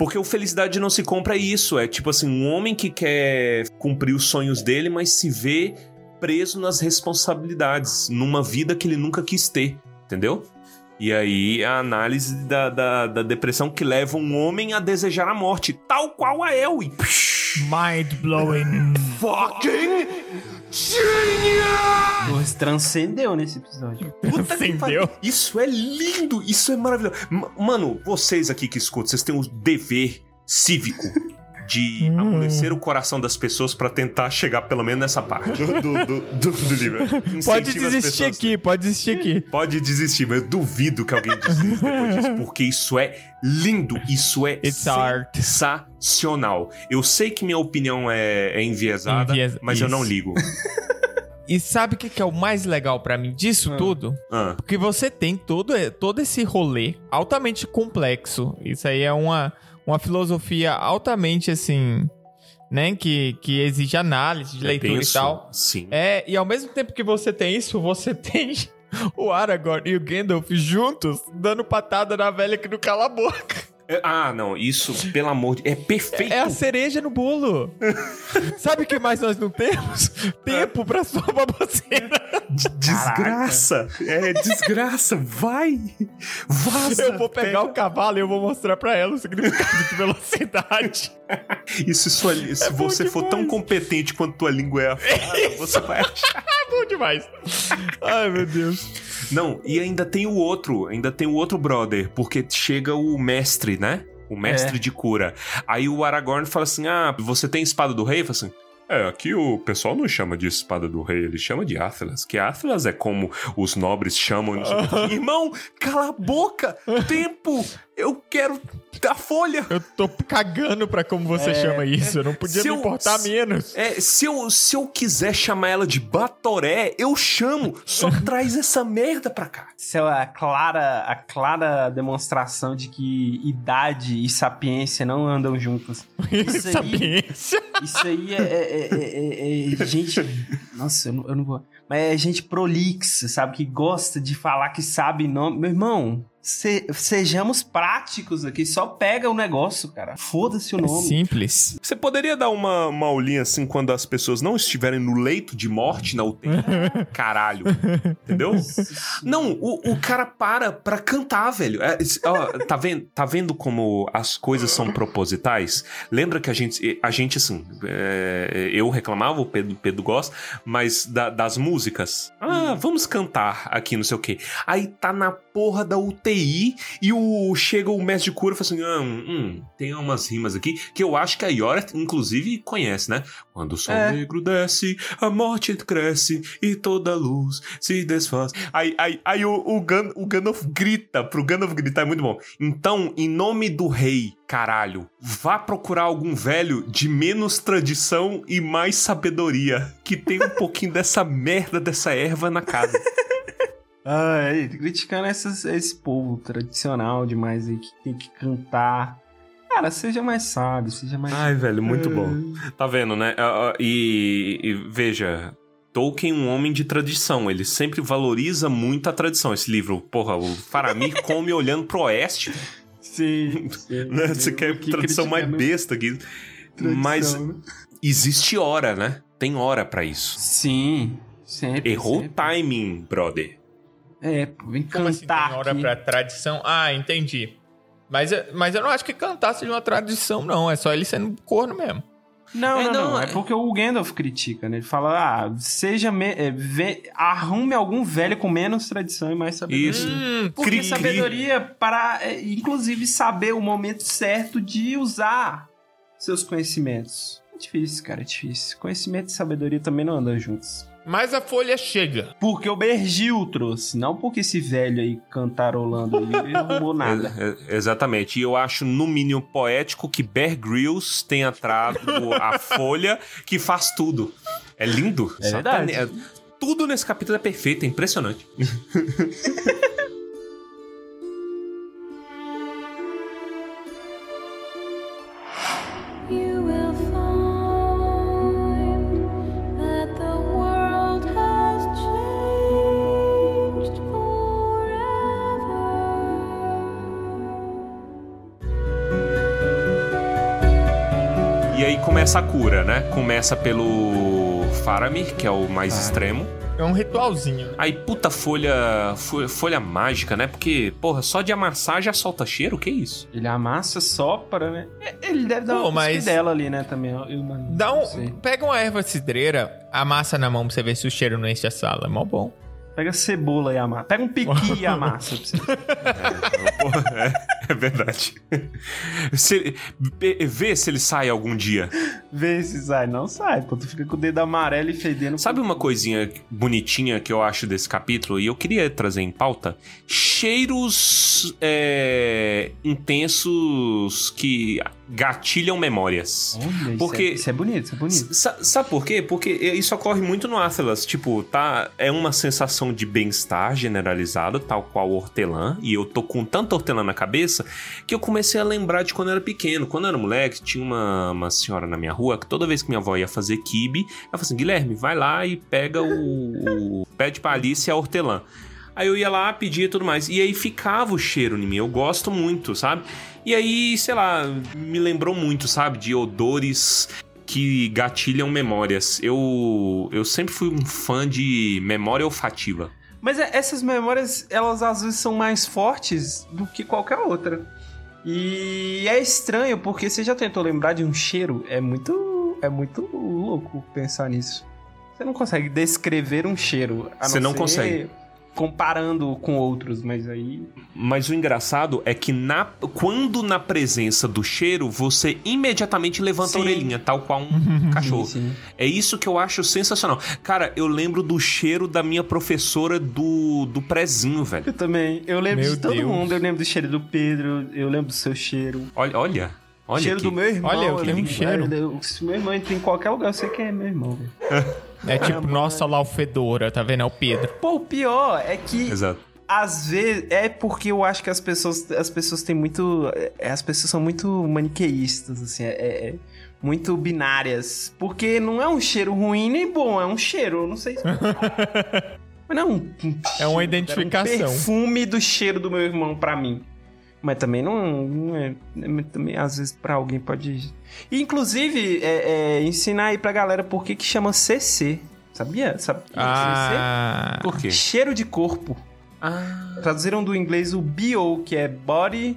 Porque o Felicidade Não Se Compra é isso, é tipo assim, um homem que quer cumprir os sonhos dele, mas se vê preso nas responsabilidades, numa vida que ele nunca quis ter, entendeu? E aí a análise da, da, da depressão que leva um homem a desejar a morte, tal qual a Elwin. Mind blowing. Fucking genius! Torres transcendeu nesse episódio. Puta pariu. Isso é lindo, isso é maravilhoso. M- Mano, vocês aqui que escutam, vocês têm o dever cívico de Hum. amolecer o coração das pessoas pra tentar chegar pelo menos nessa parte do, do, do, do- do livro. Pode Incentiva as desistir aqui, pode desistir aqui. Pode desistir, mas eu duvido que alguém desista depois disso, porque isso é lindo, isso é It's art. sensacional. Eu sei que minha opinião é, é enviesada, Envies- mas eu não isso. ligo. E sabe o que que é o mais legal pra mim disso tudo? Ah, Porque você tem todo, todo esse rolê altamente complexo. Isso aí é uma, uma filosofia altamente assim, né? Que, que exige análise de é leitura e tal. Sim. É, e ao mesmo tempo que você tem isso, você tem o Aragorn e o Gandalf juntos, dando patada na velha que não cala a boca. É, ah, não, isso, pelo amor de... É perfeito. É a cereja no bolo. Sabe o que mais nós não temos? Tempo pra sua baboseira. Desgraça. É desgraça. Vai. Vaza. Eu vou pegar o cavalo e eu vou mostrar pra ela o significado de velocidade. E se, sua, se É você for tão competente quanto tua língua é afada, você vai achar. É bom demais. Ai, meu Deus. Não, e ainda tem o outro, ainda tem o outro brother, porque chega o mestre, né? O mestre É. de cura. Aí o Aragorn fala assim: Ah, você tem espada do rei? Fala assim. É, aqui o pessoal não chama de espada do rei, ele chama de Atlas. Que Atlas é como os nobres chamam. Irmão, cala a boca! Tempo! Eu quero da folha! Eu tô cagando pra como você chama isso. Eu não podia Se me eu- importar menos. É, se eu, se eu quiser chamar ela de Batoré, eu chamo. Só traz essa merda pra cá. Isso é a clara, a clara demonstração de que idade e sapiência não andam juntas. Isso aí, Sapiência. isso aí é, é- é- é- é gente. Nossa, eu não, eu não vou. Mas é gente prolixa, sabe? Que gosta de falar que sabe nome. Meu irmão, se- sejamos práticos aqui. Só pega o negócio, cara. Foda-se o É nome. simples. Você poderia dar uma, uma aulinha assim quando as pessoas não estiverem no leito de morte na UTI? Caralho. Entendeu? Não, o, o cara para pra cantar, velho. É, ó, tá, vendo, tá vendo como as coisas são propositais? Lembra que a gente, a gente assim, é, eu reclamava, o Pedro, Pedro gosta, mas da- das músicas. Ah, vamos cantar aqui, não sei o quê. Aí tá na porra da UTI e o chega o mestre de cura e fala assim: ah, hum, tem umas rimas aqui que eu acho que a Yora, inclusive, conhece, né? Quando o sol É. negro desce, a morte cresce e toda luz se desfaz. Aí, aí, aí o, o, Gan, o Gandalf grita, pro Gandalf gritar é muito bom. Então, em nome do rei, caralho, vá procurar algum velho de menos tradição e mais sabedoria, que tem um pouquinho dessa merda dessa erva na casa. Ah, é, criticando essas- esse povo tradicional demais aí que tem que cantar. Cara, seja mais sábio, seja mais. Ai, velho, muito bom. Tá vendo, né? Ah, ah, E, e veja, Tolkien é um homem de tradição. Ele sempre valoriza muito a tradição. Esse livro, porra, o Faramir come olhando pro oeste. Sim, sim. Né? Você quer Que tradição mais besta aqui. tradição, Mas né? existe hora, né? Tem hora pra isso. Sim, sempre. Errou o timing, brother. É, vem Como assim tem cantar hora aqui. pra tradição? Ah, entendi. Mas, eu- mas eu não acho que cantar seja uma tradição, não. É só ele sendo corno mesmo. Não, É, não, não, não, É é- porque o Gandalf critica, né? Ele fala, ah, seja... Me... é, Arrume algum velho com menos tradição e mais sabedoria. Isso. Hum, Porque Cri-cri. sabedoria para, é, inclusive, saber o momento certo de usar seus conhecimentos. É difícil, cara, é difícil. Conhecimento e sabedoria também não andam juntos. Mas a folha chega. Porque o Bergil trouxe, não porque esse velho aí cantarolando ele não arrumou nada. É, é, exatamente. E eu acho, no mínimo, poético que Bear Grylls tenha trago a folha que faz tudo. É lindo. É verdade. É- tudo nesse capítulo é perfeito, é impressionante. começa a cura, né? Começa pelo Faramir, que é o mais extremo. É um ritualzinho. né? Aí, puta folha, fo- folha mágica, né? Porque, porra, só de amassar já solta cheiro? Que isso? Ele amassa, sopra, né? É, Ele deve dar Pô, uma mas- dela ali, né, também. Eu, eu não- Dá sei. um, pega uma erva cidreira, amassa na mão pra você ver se o cheiro não enche a sala. É mó bom. Pega cebola e amassa. Pega um piqui e amassa pra você. Porra, é, é verdade. Se, vê se ele sai algum dia. Vê se sai. Não sai, pô. Tu fica com o dedo amarelo e fedendo. Sabe uma coisinha bonitinha que eu acho desse capítulo e eu queria trazer em pauta? Cheiros é, intensos que gatilham memórias. Olha, isso Porque- é- Isso é bonito, isso é bonito. Sa- sabe por quê? Porque isso ocorre muito no Atlas. Tipo, tá, é uma sensação de bem-estar generalizado, tal qual o hortelã. E eu tô com tanta hortelã na cabeça que eu comecei a lembrar de quando eu era pequeno. Quando eu era moleque, tinha uma, uma senhora na minha rua que toda vez que minha avó ia fazer quibe, ela falava assim: Guilherme, vai lá e pega o. o pede pra Alice a hortelã. Aí eu ia lá, pedia e tudo mais. E aí ficava o cheiro em mim. Eu gosto muito, sabe? E aí, sei lá, me lembrou muito, sabe? De odores que gatilham memórias. Eu, eu sempre fui um fã de memória olfativa. Mas é- essas memórias, elas às vezes são mais fortes do que qualquer outra. E é estranho, porque você já tentou lembrar de um cheiro? É muito. É muito louco pensar nisso. Você não consegue descrever um cheiro. a Você não ser consegue. Comparando com outros, mas aí. Mas o engraçado é que na, quando na presença do cheiro, você imediatamente levanta Sim. a orelhinha, tal qual um cachorro. Sim. É isso que eu acho sensacional. Cara, eu lembro do cheiro da minha professora do, do prezinho, velho. Eu também. Eu lembro Meu de todo Deus. mundo. Eu lembro do cheiro do Pedro. Eu lembro do seu cheiro. Olha, olha. Olha cheiro aqui. do meu irmão. Olha, eu tenho um lembro- cheiro. eu- Se meu irmão entra em qualquer lugar, eu sei que é meu irmão, velho. É tipo, nossa, lá o fedora, tá vendo? É o Pedro. Pô, o pior é que Exato. às vezes é porque eu acho que as pessoas as pessoas têm muito é, as pessoas são muito maniqueístas assim, é, é- muito binárias, porque não é um cheiro ruim nem bom, é um cheiro, eu não sei. Mas não é um, um É uma cheiro, identificação. Era um perfume do cheiro do meu irmão pra mim. Mas também não, não é, é- Também, às vezes, pra alguém pode. E, inclusive, é, é, ensinar aí pra galera por que, que chama CC. Sabia? Sabia Ah. Por quê? CC? Cheiro de corpo. Ah. Traduziram do inglês o BO, que é Body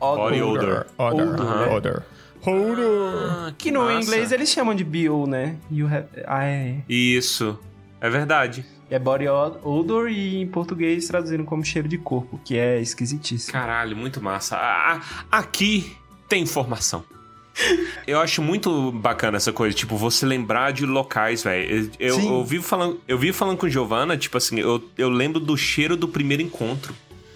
Odor. Body odor. Odor. Odor. Odor. Odor. Ah, Que no massa. inglês eles chamam de BO, né? You have... Ah, é. Isso. É verdade. É Body od- Odor e em português traduziram como cheiro de corpo, que é esquisitíssimo. Caralho, muito massa. Aqui tem informação. Eu acho muito bacana essa coisa, tipo, você lembrar de locais, velho. Eu, eu, eu vivo falando, eu vivo falando com Giovanna, tipo assim, eu, eu lembro do cheiro do primeiro encontro.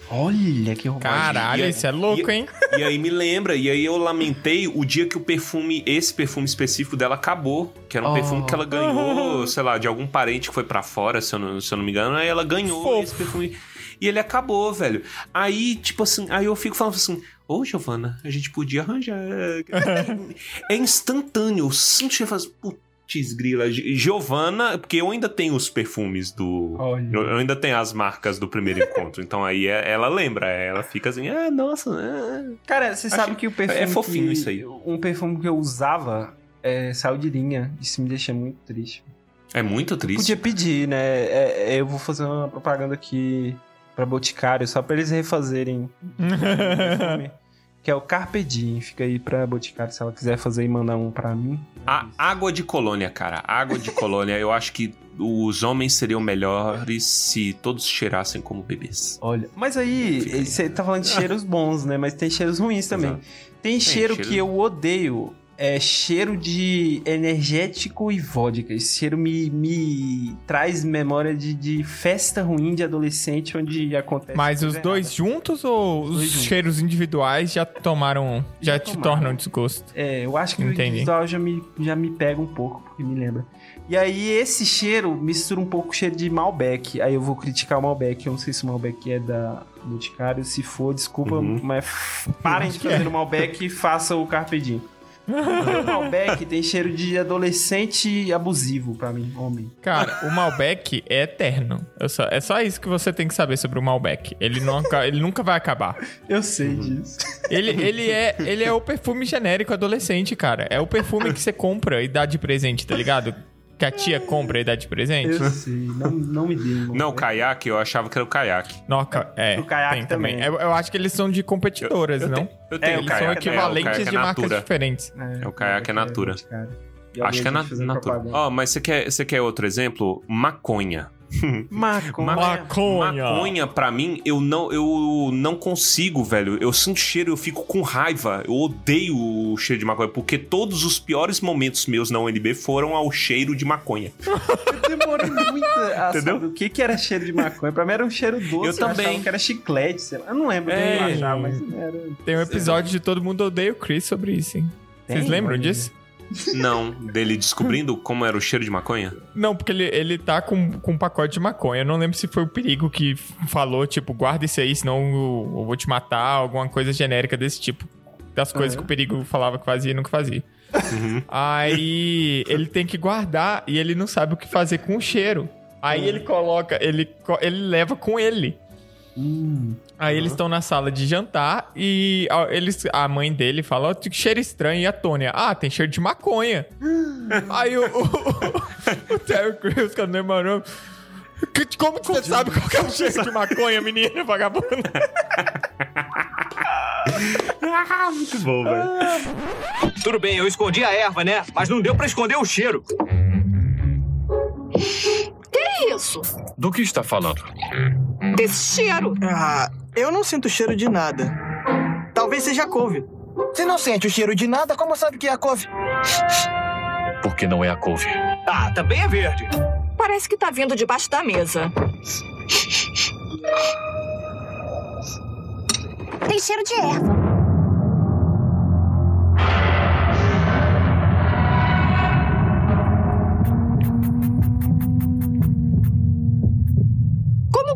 Olha que roubado. Caralho, isso é louco, e- hein? E aí me lembra, e aí eu lamentei o dia que o perfume, esse perfume específico dela acabou. Que era um Oh. perfume que ela ganhou, sei lá, de algum parente que foi pra fora, se eu não, se eu não me engano. Aí ela ganhou Fofo. esse perfume. E ele acabou, velho. Aí, tipo assim, aí eu fico falando assim. Ô, Giovana, a gente podia arranjar. é instantâneo. Eu sinto cheiro e falo, putz, grila. Gi- Giovana, porque eu ainda tenho os perfumes do. Olha. Eu, ainda tenho as marcas do primeiro encontro. Então aí é- ela lembra, ela fica assim, ah, nossa, ah. Cara, você sabe que o perfume. é fofinho que- isso aí. Um perfume que eu usava é, saiu de linha. Isso me deixa muito triste. É muito triste. Podia pedir, né? É, é, eu vou fazer uma propaganda aqui pra Boticário, só pra eles refazerem o perfume. Que é o Carpe Diem. Fica aí pra Boticário, se ela quiser fazer e mandar um pra mim. A água de colônia, cara. Água de colônia, eu acho que os homens seriam melhores se todos cheirassem como bebês. Olha, mas aí, você tá falando de cheiros bons, né? Mas tem cheiros ruins também. Exato. Tem cheiro cheiro- que eu odeio. É cheiro de energético e vodka. Esse cheiro me, me traz memória de, de festa ruim de adolescente onde acontece. Mas os dois juntos ou os, juntos. cheiros individuais já tomaram. Já, Já te tomaram. tornam desgosto? É, eu acho que o Entendi. individual já me, já me pega um pouco, porque me lembra. E aí, esse cheiro mistura um pouco o cheiro de Malbec. Aí eu vou criticar o Malbec. Eu não sei se o Malbec é da Boticário. Se for, desculpa, Uhum. mas parem de fazer é. o Malbec e façam o Carpe Diem. O Malbec tem cheiro de adolescente abusivo pra mim, homem. Cara, o Malbec é eterno. Só- é só isso que você tem que saber sobre o Malbec. Ele nunca, ele nunca vai acabar. Eu sei disso. Ele, ele, é, ele é o perfume genérico adolescente, cara. É o perfume que você compra e dá de presente, tá ligado? Que a tia compra e dá de presente. Eu sei. Não, não me dê. um Não, o caiaque, eu achava que era o caiaque. Noca, é. O caiaque tem também. também. Eu, eu acho que eles são de competidoras, eu não? tenho- eu tenho É, o Eles são né? Equivalentes é de marcas Natura. diferentes. É, o caiaque é Natura. Boticário. E Acho que é na, natura. Ó, mas você quer, você quer outro exemplo? Maconha. Maconha. Maconha. Maconha, pra mim, eu não, eu não consigo, velho. Eu sinto cheiro, eu fico com raiva. Eu odeio o cheiro de maconha, porque todos os piores momentos meus na UNB foram ao cheiro de maconha. Eu demorei muito a Entendeu? saber o que, que era cheiro de maconha. Pra mim era um cheiro doce. Eu também. achava que era chiclete, sei lá. Eu não lembro É. eu achava, mas era... Tem um episódio de Todo Mundo Odeia o Chris sobre isso, hein? Vocês Tem? lembram Olha. disso? Não, dele descobrindo como era o cheiro de maconha? Não, porque ele, ele tá com, com um pacote de maconha. Eu não lembro se foi o perigo que falou, tipo, guarda isso aí, senão eu, eu vou te matar, alguma coisa genérica desse tipo. Das coisas Uhum. que o perigo falava que fazia e nunca fazia. Uhum. Aí ele tem que guardar e ele não sabe o que fazer com o cheiro. Aí ele coloca, ele, ele leva com ele. Hum. Aí eles estão na sala de jantar e a, eles, a mãe dele fala, ó, que cheiro estranho. E a Tônia, ah, tem cheiro de maconha. Aí o, o, o Terry Crews, que é o demorou. "Que- Como que você sabe qual que é o cheiro de maconha, menina vagabunda? Muito bom, velho. Tudo bem, eu escondi a erva, né? Mas não deu pra esconder o cheiro. Que isso? Do que está falando? Desse cheiro. Ah, eu não sinto cheiro de nada. Talvez seja couve. Você não sente o cheiro de nada? Como sabe que é a couve? Porque não é a couve. Ah, também é verde. Parece que tá vindo debaixo da mesa. Tem cheiro de erva.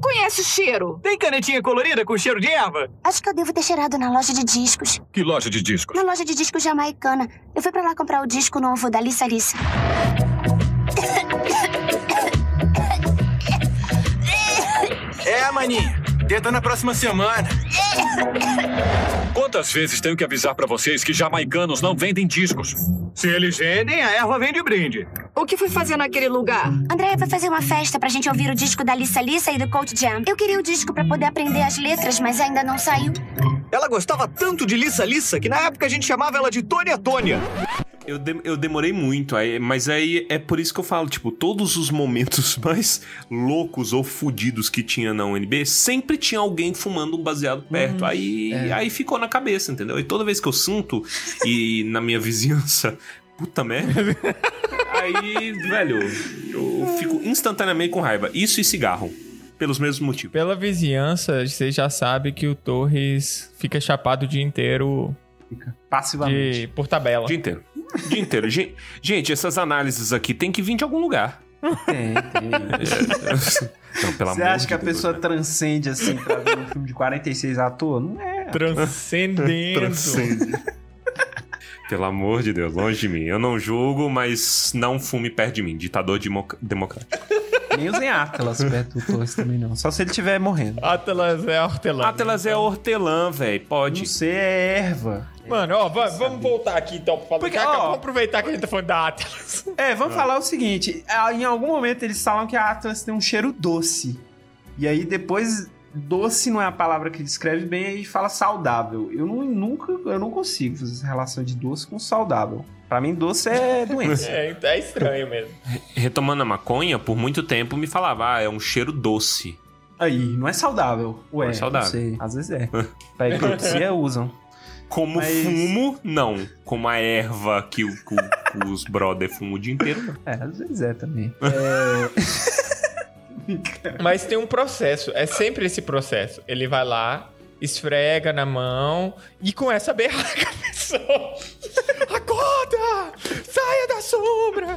Conhece o cheiro? Tem canetinha colorida com cheiro de erva? Acho que eu devo ter cheirado na loja de discos. Que loja de discos? Na loja de discos jamaicana. Eu fui pra lá comprar o disco novo da Lissa Lissa. É, maninha. Tenta na próxima semana. Quantas vezes tenho que avisar pra vocês que jamaicanos não vendem discos? Se eles vendem, a erva vem de brinde. O que foi fazer naquele lugar? Andréia vai fazer uma festa pra gente ouvir o disco da Lissa Lissa e do Coach Jam. Eu queria o disco pra poder aprender as letras, mas ainda não saiu. Ela gostava tanto de Lissa Lissa que na época a gente chamava ela de Tônia Tônia. Eu, de- eu demorei muito, aí, mas aí é por isso que eu falo, tipo, todos os momentos mais loucos ou fudidos que tinha na UNB, sempre tinha alguém fumando um baseado perto. aí, aí ficou na cabeça, entendeu? E toda vez que eu sinto, e na minha vizinhança, puta merda, aí, velho, eu fico instantaneamente com raiva. Isso e cigarro, pelos mesmos motivos. Pela vizinhança, você já sabe que o Torres fica chapado o dia inteiro Passivamente. de, por tabela. O dia inteiro. O dia inteiro. Gen- Gente, essas análises aqui tem que vir de algum lugar. Tem, tem. Você acha que a Deus, pessoa né? transcende assim pra ver um filme de 46 atores? Não é. Transcendendo. Transcende. Pelo amor de Deus, longe de mim. Eu não julgo, mas não fume perto de mim. Ditador democ- democrático. Nem usem Atlas perto do Torres também, não. Só se ele estiver morrendo. Atlas é hortelã. Atlas é hortelã, velho. Pode. Não sei, é erva. Mano, ó, va- vamos voltar aqui então pra falar. Porque, Porque, ó- vamos aproveitar que a gente tá falando da Atlas. É, vamos falar o seguinte: ah, em algum momento eles falam que a Atlas tem um cheiro doce. E aí depois, doce não é a palavra que descreve bem, aí fala saudável. Eu não, nunca, eu não consigo fazer essa relação de doce com saudável. Pra mim, doce é doença. É, é estranho mesmo. Retomando a maconha, por muito tempo me falava, ah, é um cheiro doce. Aí, não é saudável. Ué, Não é saudável. não sei. Às vezes é. pra epilepsia usam. Como Mas- fumo, não. Como a erva que, o- que o- que os brother fumam o dia inteiro, não. É, às vezes é também. Mas tem um processo, é sempre esse processo. Ele vai lá, esfrega na mão e começa a berrar com a pessoa. Acorda! Saia da sombra!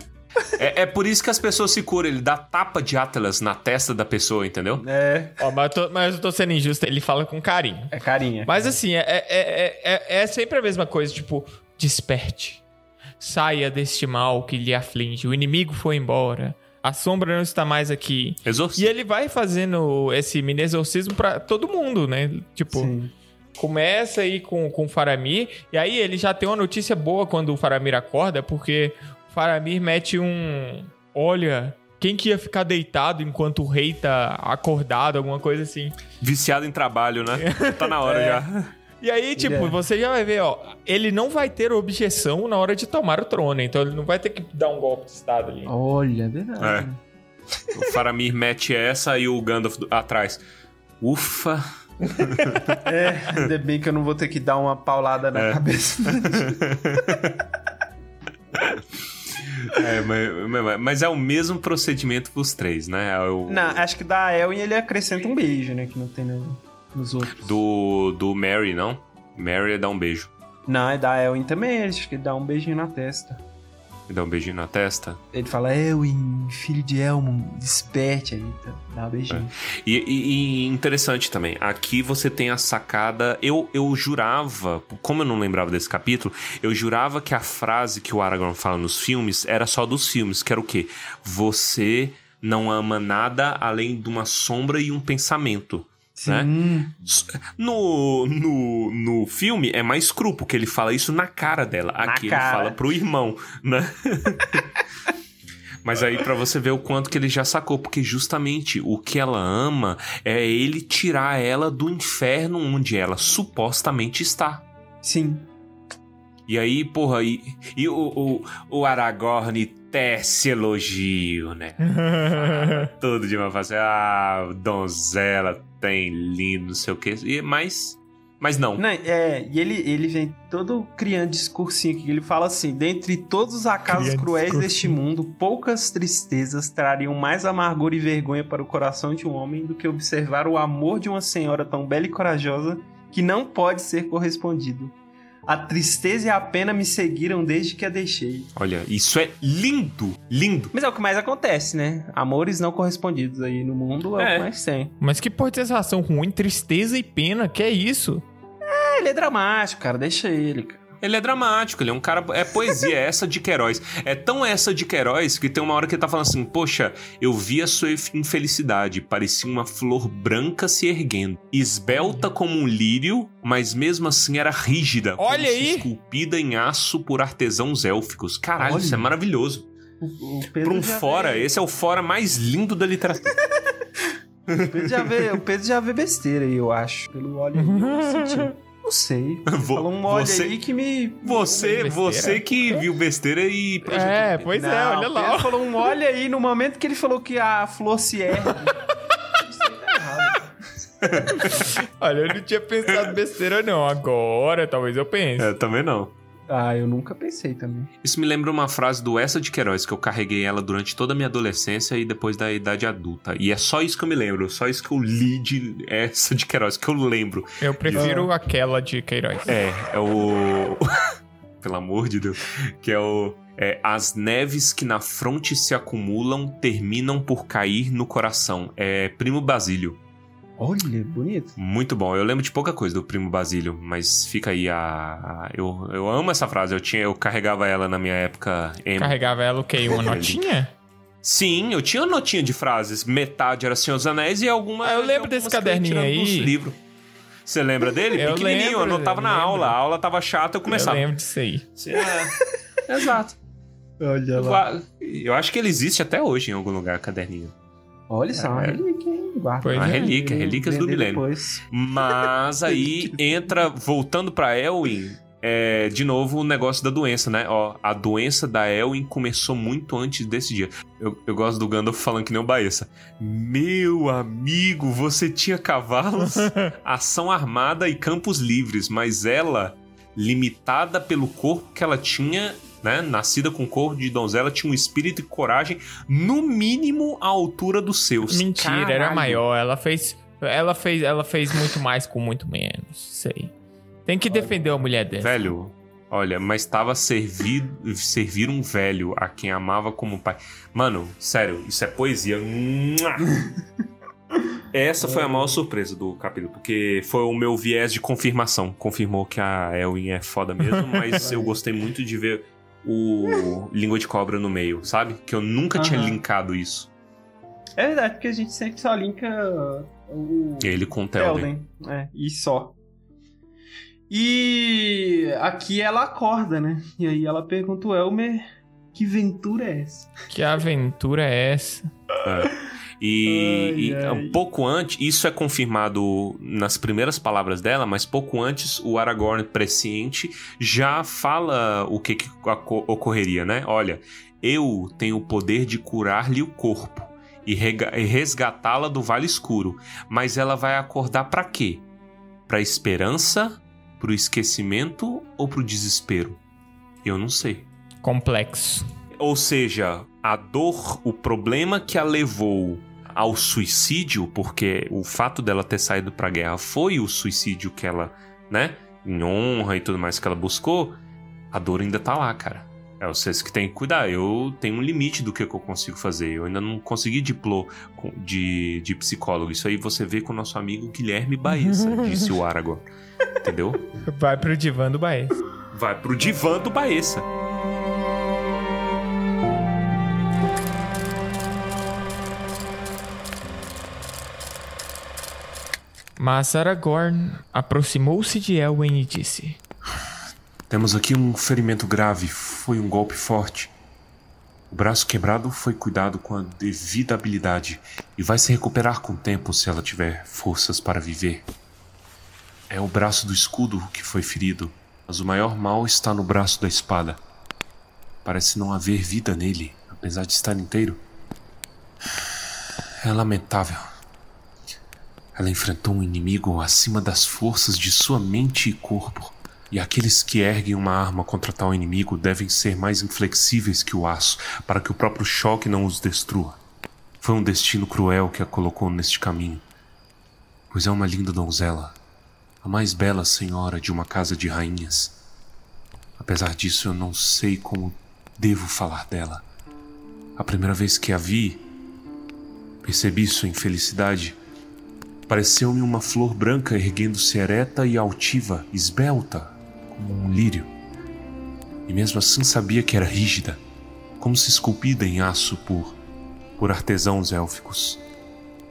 É, é por isso que as pessoas se curam. Ele dá tapa de Atlas na testa da pessoa, entendeu? É, Ó, mas, eu tô, mas eu tô sendo injusto, ele fala com carinho. é carinha. Mas assim, é, é, é, é, é sempre a mesma coisa, tipo, desperte. Saia deste mal que lhe aflige. O inimigo foi embora. A sombra não está mais aqui. E Exorcismo. ele vai fazendo esse mini exorcismo pra todo mundo, né? Tipo, Sim. começa aí com, com o Faramir. E aí ele já tem uma notícia boa quando o Faramir acorda, porque Faramir mete um. Olha, quem que ia ficar deitado enquanto o rei tá acordado, alguma coisa assim. Viciado em trabalho, né? Tá na hora É. já. E aí, tipo, é. você já vai ver, ó, ele não vai ter objeção na hora de tomar o trono, então ele não vai ter que dar um golpe de estado ali. Olha, é verdade. É. O Faramir mete essa e o Gandalf do- atrás. Ufa. É, ainda bem que eu não vou ter que dar uma paulada na É. cabeça. É, mas, mas- é o mesmo procedimento pros três, né? É o, não, acho que da Elwin ele acrescenta um beijo, né? Que não tem no- nos outros. do, do Mary, não? Mary dá um beijo. Não, é da Elwin também, acho que ele dá um beijinho na testa. Dá um beijinho na testa. Ele fala, Elwin, filho de Elmo, desperte aí, tá? dá um beijinho. E, e- e interessante também, aqui você tem a sacada. Eu, eu jurava, como eu não lembrava desse capítulo, eu jurava que a frase que o Aragorn fala nos filmes era só dos filmes, que era o quê? Você não ama nada além de uma sombra e um pensamento. Né? No, no, no filme é mais cru, porque ele fala isso na cara dela. Aqui ele cara. fala pro irmão, né? Mas aí pra você ver o quanto que ele já sacou, porque justamente o que ela ama é ele tirar ela do inferno onde ela supostamente está. Sim. E aí, porra, e, e o, o, o Aragorn tece elogio, né? Fala Tudo de uma face. Ah, donzela, tem lindo, não sei o quê. E, mas. Mas não. Não, é, e ele, ele vem todo criando discursinho aqui. Ele fala assim: dentre todos os acasos Criando cruéis discursinho. deste mundo, poucas tristezas trariam mais amargura e vergonha para o coração de um homem do que observar o amor de uma senhora tão bela e corajosa que não pode ser correspondido. A tristeza e a pena me seguiram desde que a deixei. Olha, isso é lindo, lindo. Mas é o que mais acontece, né? Amores não correspondidos aí no mundo é, o É. que mais tem. Mas que porra de sensação ruim, tristeza e pena, que é isso? É, ele é dramático, cara. Deixa ele, cara. Ele é dramático, ele é um cara. É poesia, é essa de Queiroz. É tão essa de Queiroz que tem uma hora que ele tá falando assim: Poxa, eu vi a sua infelicidade. Parecia uma flor branca se erguendo. Esbelta como um lírio, mas mesmo assim era rígida. Olha aí! Esculpida em aço por artesãos élficos. Caralho, Olha. isso é maravilhoso. Pra um fora, esse é o fora mais lindo da literatura. O Pedro já vê, o Pedro já vê besteira aí, eu acho. Pelo óleo aí, eu senti. Não sei. Ele Falou um óleo você- aí que me. Você, você que viu besteira e. É, pois é, Não, olha o lá. Pedro falou um óleo aí no momento que ele falou que a flor se ergue. Olha, eu não tinha pensado besteira, não. Agora, talvez eu pense. É, também não. Ah, eu nunca pensei também. Isso me lembra uma frase do Essa de Queiroz, que eu carreguei ela durante toda a minha adolescência e depois da idade adulta. E é só isso que eu me lembro, só isso que eu li de Essa de Queiroz, que eu lembro. Eu prefiro aquela de Queiroz. É, é o. Pelo amor de Deus. Que é o. É, as neves que na fronte se acumulam terminam por cair no coração. É Primo Basílio. Olha, bonito. Muito bom. Eu lembro de pouca coisa do Primo Basílio, mas fica aí a. a- eu, eu amo essa frase. Eu, tinha, eu carregava ela na minha época. Carregava ela o quê? Uma notinha? Sim, eu tinha notinha de frases. Metade era Senhor dos Anéis e alguma. Ah, eu lembro desse eu caderninho aí. dos livros. Você lembra dele? Eu Pequenininho, lembro, eu anotava eu na lembro. aula. A aula tava chata, eu Eu começava. lembro disso aí. É, Exato. Olha Gua- Eu acho que ele existe até hoje em algum lugar, caderninho. Olha só, uma É. relíquia, hein? Guarda. Pois Uma é. relíquia, relíquias do milênio. depois. Mas aí entra, voltando pra Elwin, é, de novo o negócio da doença, né? Ó, a doença da Elwin começou muito antes desse dia. Eu, eu gosto do Gandalf falando que nem o Baessa. Meu amigo, você tinha cavalos, ação armada e campos livres, mas ela, limitada pelo corpo que ela tinha, né? Nascida com corpo de donzela, tinha um espírito e coragem, no mínimo à altura dos seus. Mentira, era Caralho. maior. Ela fez, ela fez, ela fez muito mais com muito menos. Sei. Tem que defender uma mulher dessa. Velho, olha, mas estava servir, servir um velho a quem amava como pai. Mano, sério, isso é poesia. Essa foi a maior surpresa do capítulo, porque foi o meu viés de confirmação. Confirmou que a Elwin é foda mesmo, mas eu gostei muito de ver o Língua de Cobra no meio, sabe? Que eu nunca tinha Aham. linkado isso. É verdade, porque a gente sempre só linka o Ele com o Telden. Telden. É, e só. E aqui ela acorda, né? E aí ela pergunta o Elmer que ventura é essa? Que aventura é essa? E, Ai, e ai. um pouco antes, isso é confirmado nas primeiras palavras dela, mas pouco antes o Aragorn presciente já fala o que, que ocorreria, né? Olha, eu tenho o poder de curar-lhe o corpo e e resgatá-la do Vale Escuro, mas ela vai acordar pra quê? Pra esperança, pro esquecimento ou pro desespero? Eu não sei. Complexo. Ou seja, a dor, o problema que a levou ao suicídio, porque o fato dela ter saído pra guerra foi o suicídio que ela, né, em honra e tudo mais que ela buscou, a dor ainda tá lá, cara. É vocês que tem que cuidar. Eu tenho um limite do que, eu consigo fazer. Eu ainda não consegui diplô de, de psicólogo. Isso aí você vê com o nosso amigo Guilherme Baeza, disse o Aragorn. Entendeu? Vai pro divã do Baez. Vai pro divã do Baessa. Mas Aragorn aproximou-se de Elwyn e disse: Temos aqui um ferimento grave. Foi um golpe forte. O braço quebrado foi cuidado com a devida habilidade e vai se recuperar com o tempo se ela tiver forças para viver. É o braço do escudo que foi ferido, mas o maior mal está no braço da espada. Parece não haver vida nele, apesar de estar inteiro. É lamentável. Ela enfrentou um inimigo acima das forças de sua mente e corpo. E aqueles que erguem uma arma contra tal inimigo devem ser mais inflexíveis que o aço, para que o próprio choque não os destrua. Foi um destino cruel que a colocou neste caminho. Pois é uma linda donzela, a mais bela senhora de uma casa de rainhas. Apesar disso, eu não sei como devo falar dela. A primeira vez que a vi, percebi sua infelicidade. Pareceu-me uma flor branca erguendo-se ereta e altiva, esbelta, como um lírio. E mesmo assim sabia que era rígida, como se esculpida em aço por, por artesãos élficos.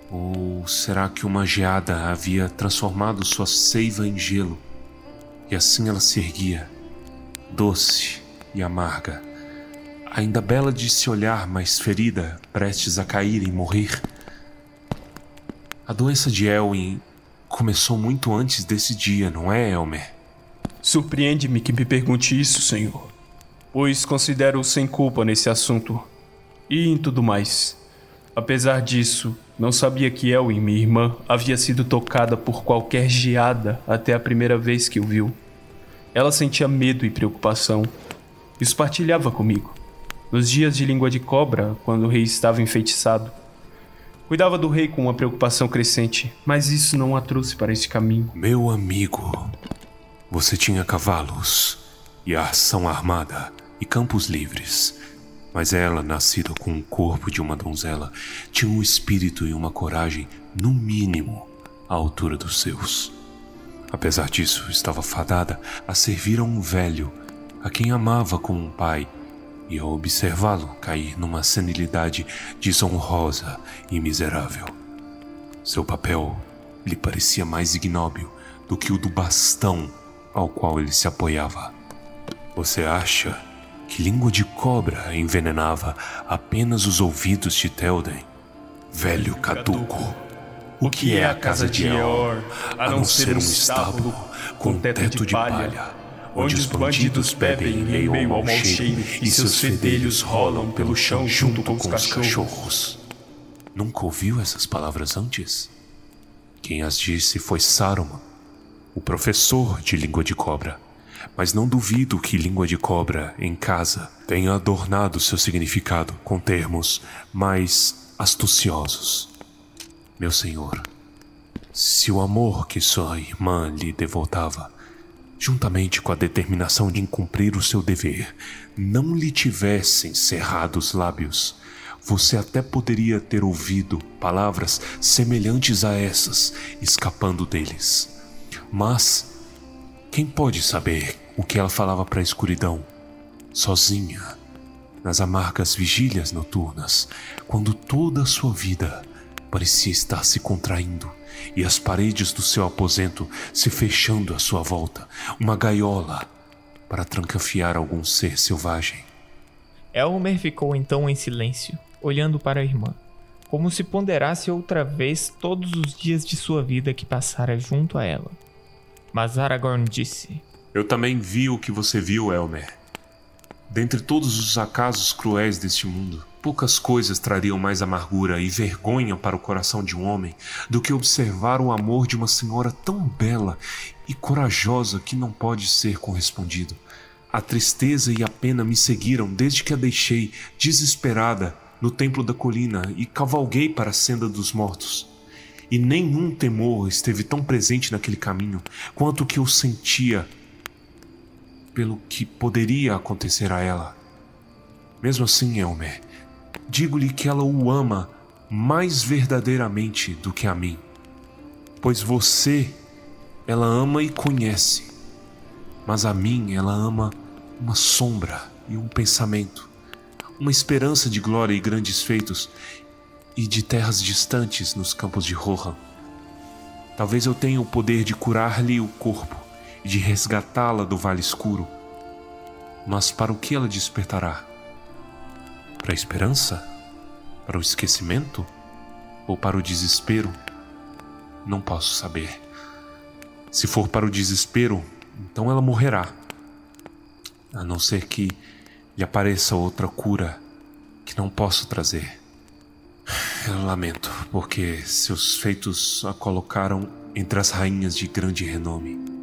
Ou será que uma geada havia transformado sua seiva em gelo? E assim ela se erguia, doce e amarga, ainda bela de se olhar, mas ferida, prestes a cair e morrer. A doença de Elwyn começou muito antes desse dia, não é, Elmer? Surpreende-me que me pergunte isso, senhor, pois considero sem culpa nesse assunto. E em tudo mais. Apesar disso, não sabia que Elwyn, minha irmã, havia sido tocada por qualquer geada até a primeira vez que o viu. Ela sentia medo e preocupação. Isso partilhava comigo. Nos dias de língua de cobra, quando o rei estava enfeitiçado. Cuidava do rei com uma preocupação crescente, mas isso não a trouxe para este caminho. Meu amigo, você tinha cavalos e a ação armada e campos livres. Mas ela, nascida com o corpo de uma donzela, tinha um espírito e uma coragem, no mínimo, à altura dos seus. Apesar disso, estava fadada a servir a um velho, a quem amava como um pai, e a observá-lo cair numa senilidade desonrosa e miserável. Seu papel lhe parecia mais ignóbil do que o do bastão ao qual ele se apoiava. Você acha que língua de cobra envenenava apenas os ouvidos de Telden? Velho caduco. O que é a casa de Eor, a não ser um estábulo com teto de palha, onde os bandidos bebem em meio ao mau cheiro e seus fedelhos rolam pelo chão junto com os cachorros? Nunca ouviu essas palavras antes? Quem as disse foi Saruman, o professor de língua de cobra. Mas não duvido que língua de cobra em casa tenha adornado seu significado com termos mais astuciosos. Meu senhor, se o amor que sua irmã lhe devotava, juntamente com a determinação de cumprir o seu dever, não lhe tivessem cerrado os lábios, você até poderia ter ouvido palavras semelhantes a essas escapando deles. Mas quem pode saber o que ela falava para a escuridão, sozinha, nas amargas vigílias noturnas, quando toda a sua vida parecia estar se contraindo e as paredes do seu aposento se fechando à sua volta, uma gaiola para trancafiar algum ser selvagem. Elmer ficou então em silêncio, olhando para a irmã, como se ponderasse outra vez todos os dias de sua vida que passara junto a ela. Mas Aragorn disse: Eu também vi o que você viu, Elmer. Dentre todos os acasos cruéis deste mundo, poucas coisas trariam mais amargura e vergonha para o coração de um homem do que observar o amor de uma senhora tão bela e corajosa que não pode ser correspondido. A tristeza e a pena me seguiram desde que a deixei, desesperada, no templo da colina e cavalguei para a senda dos mortos. E nenhum temor esteve tão presente naquele caminho quanto o que eu sentia pelo que poderia acontecer a ela. Mesmo assim, Elmer, digo-lhe que ela o ama mais verdadeiramente do que a mim. Pois você, ela ama e conhece, mas a mim ela ama uma sombra e um pensamento, uma esperança de glória e grandes feitos e de terras distantes nos campos de Rohan. Talvez eu tenha o poder de curar-lhe o corpo de resgatá-la do vale escuro. Mas para o que ela despertará? Para a esperança? Para o esquecimento? Ou para o desespero? Não posso saber. Se for para o desespero, então ela morrerá. A não ser que lhe apareça outra cura que não posso trazer. Eu lamento, porque seus feitos a colocaram entre as rainhas de grande renome.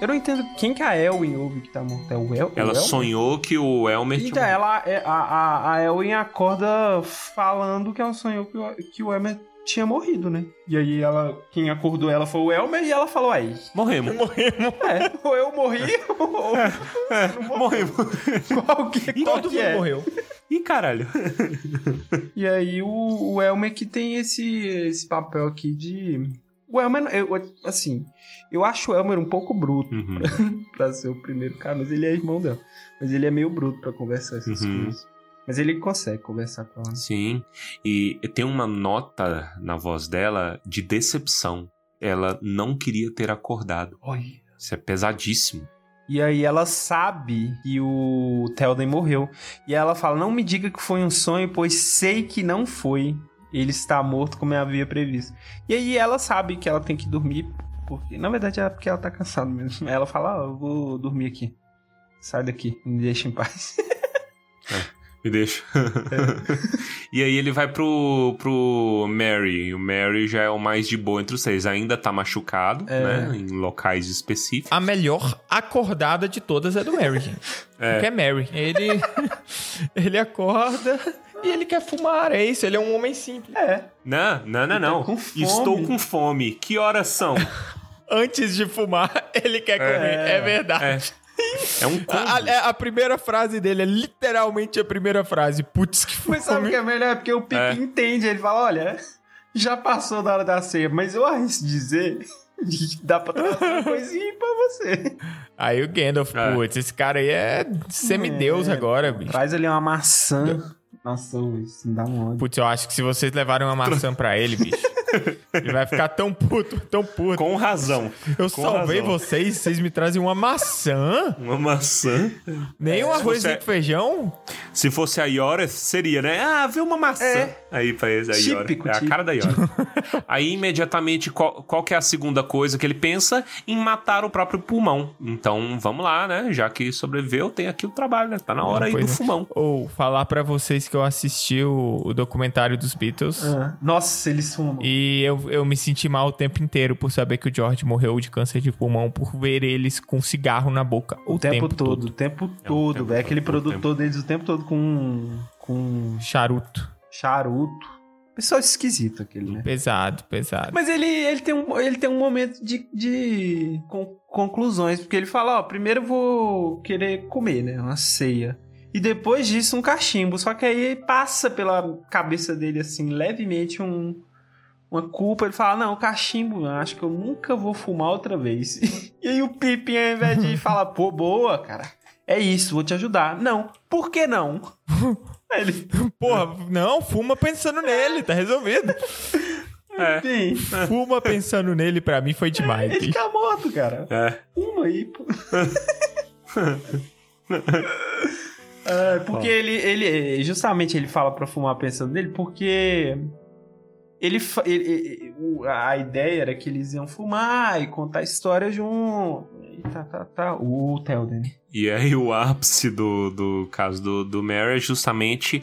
Eu não entendo quem que a Elwin ouve que tá morta. É o El? Ela sonhou que o Elmer tinha Então, ela, é- a, a, a Elwin acorda falando que ela sonhou que o, que o Elmer tinha morrido, né? E aí ela, quem acordou ela foi o Elmer e ela falou aí. Morremos. Morremos. É, ou eu morri ou não Morremos. Qual que, qual Todo que mundo é? morreu. Ih, caralho. E aí o, o Elmer que tem esse, esse papel aqui de... O Elmer, eu, assim, eu acho o Elmer um pouco bruto Uhum. pra ser o primeiro cara, mas ele é irmão dela. Mas ele é meio bruto pra conversar essas Uhum. coisas. Mas ele consegue conversar com ela. Sim. E tem uma nota na voz dela de decepção. Ela não queria ter acordado. Olha. Isso é pesadíssimo. E aí ela sabe que o Telden morreu. E ela fala: Não me diga que foi um sonho, pois sei que não foi. Ele está morto como eu havia previsto. E aí ela sabe que ela tem que dormir. Porque, na verdade, é porque ela tá cansada mesmo. Ela fala: ah, Eu vou dormir aqui. Sai daqui, me deixa em paz. Me deixa. e aí ele vai pro, pro Mary. O Mary já é o mais de boa entre os três. Ainda tá machucado, É. né? Em locais específicos. A melhor acordada de todas é do Mary. É. Porque é Mary. Ele, ele acorda e ele quer fumar, é isso. Ele é um homem simples. É. Não, não, não, tá não. com fome. Estou com fome. Que horas são? Antes de fumar, ele quer comer. É, verdade. É um combo. A, a- a primeira frase dele é literalmente a primeira frase. Putz, que fome. Mas sabe o que é melhor? Porque o Pipi É. entende. Ele fala: Olha, já passou da hora da ceia, mas eu arrisco dizer que dá pra trazer uma coisinha pra você. Aí o Gandalf, É. putz, esse cara aí é semideus É. agora, bicho. Traz ali uma maçã. Nossa, isso me dá um ódio. Putz, eu acho que se vocês levarem uma maçã pra ele, bicho, ele vai ficar tão puto, tão puto. Com razão. Eu com salvei razão. vocês, vocês me trazem uma maçã? Uma maçã. Nem um arrozinho fosse- com feijão? Se fosse a Yoreth, seria, né? Ah, vê uma maçã. É. Aí pra eles, a. Típico, É a típico. cara da Yoreth. Aí, imediatamente, qual, qual que é a segunda coisa que ele pensa? Em matar o próprio pulmão. Então, vamos lá, né? Já que sobreviveu, tem aqui o trabalho, né? Tá na hora aí Pois do é. fumão. Ou falar pra vocês que eu assisti o, o documentário dos Beatles. Ah, Nossa, eles fumam. E eu, eu me senti mal o tempo inteiro por saber que o George morreu de câncer de pulmão por ver eles com cigarro na boca o, O tempo, todo, o tempo todo, tempo velho. Aquele produtor deles o tempo todo com. com Charuto. charuto. Pessoal esquisito aquele, né? Pesado, pesado. Mas ele, ele, tem um, ele tem um momento de, de con- conclusões, porque ele fala, ó, primeiro eu vou querer comer, né? Uma ceia. E depois disso, um cachimbo. Só que aí passa pela cabeça dele, assim, levemente um, uma culpa. Ele fala, não, cachimbo, acho que eu nunca vou fumar outra vez. e aí o Pippin, ao invés de falar, pô, boa, cara, é isso, vou te ajudar. Não, por que não? Aí ele, Porra, não, fuma pensando nele, tá resolvido. É. enfim, Fuma pensando nele pra mim foi demais, ele tá morto, cara. É. Uma aí, pô. É, porque ele, ele. Justamente ele fala pra fumar pensando nele, porque. Ele, ele- a ideia era que eles iam fumar e contar a história junto. E tá, tá, tá. O Telden. E aí o ápice do, do caso do, do Mary é justamente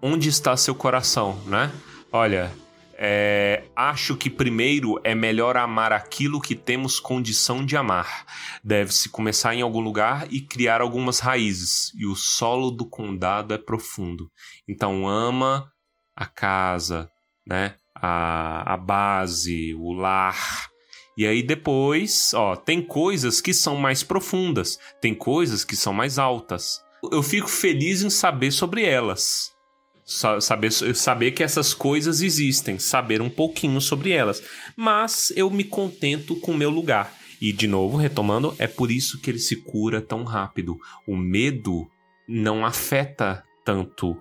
onde está seu coração, né? Olha, é, acho que primeiro é melhor amar aquilo que temos condição de amar. Deve-se começar em algum lugar e criar algumas raízes. E o solo do condado é profundo. Então ama a casa, né? A, a base, o lar. E aí depois, ó, tem coisas que são mais profundas, tem coisas que são mais altas. Eu fico feliz em saber sobre elas. Sa- Saber, saber que essas coisas existem, saber um pouquinho sobre elas. Mas eu me contento com o meu lugar. E de novo, retomando, é por isso que ele se cura tão rápido. O medo não afeta tanto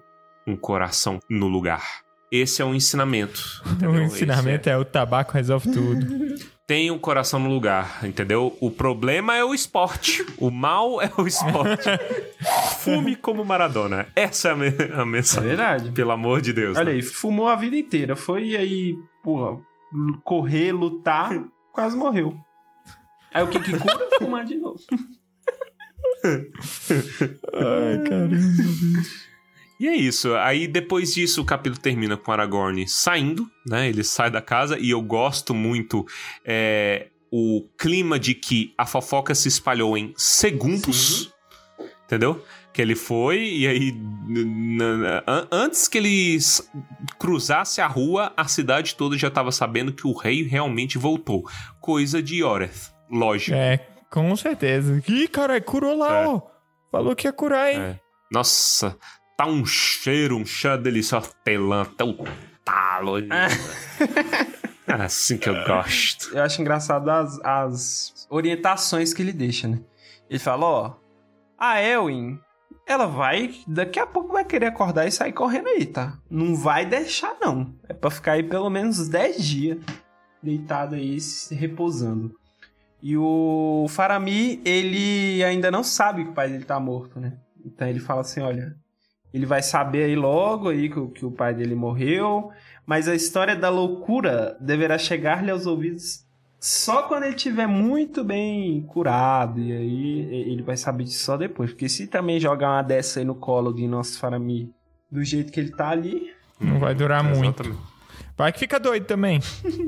um coração no lugar. Esse é um ensinamento. O entendeu? ensinamento é... o tabaco resolve tudo. Tem o coração no lugar, entendeu? O problema é o esporte. O mal é o esporte. Fume como Maradona. Essa é a, me a É mensagem. verdade. Pelo amor de Deus. Olha né? aí, fumou a vida inteira. Foi aí, porra, correr, lutar, quase morreu. Aí o que que cura? Fumar de novo. Ai, caramba. E é isso. Aí depois disso o capítulo termina com Aragorn saindo, né? Ele sai da casa e eu gosto muito é, o clima de que a fofoca se espalhou em segundos. Entendeu? Que ele foi e aí antes que ele cruzasse a rua, a cidade toda já estava sabendo que o rei realmente voltou. Coisa de Oreth. Lógico. É, com certeza. Ih, caralho, curou lá, É. ó. Falou que ia curar, hein? É. Nossa, tá um cheiro, um cheiro delicioso. Telã, até o talo. ali. É assim que eu gosto. Eu acho engraçado as, as orientações que ele deixa, né? Ele fala, ó, a Elwin, ela vai, daqui a pouco vai querer acordar e sair correndo aí, tá? Não vai deixar, não. É pra ficar aí pelo menos 10 dias deitado aí, se repousando. E o Faramir, ele ainda não sabe que o pai dele tá morto, né? Então ele fala assim, olha, ele vai saber aí logo aí que, o- que o pai dele morreu, mas a história da loucura deverá chegar-lhe aos ouvidos só quando ele estiver muito bem curado. E aí ele vai saber disso só depois. Porque se também jogar uma dessa aí no colo de nosso Faramir do jeito que ele tá ali. Não vai durar muito. Vai que fica doido também.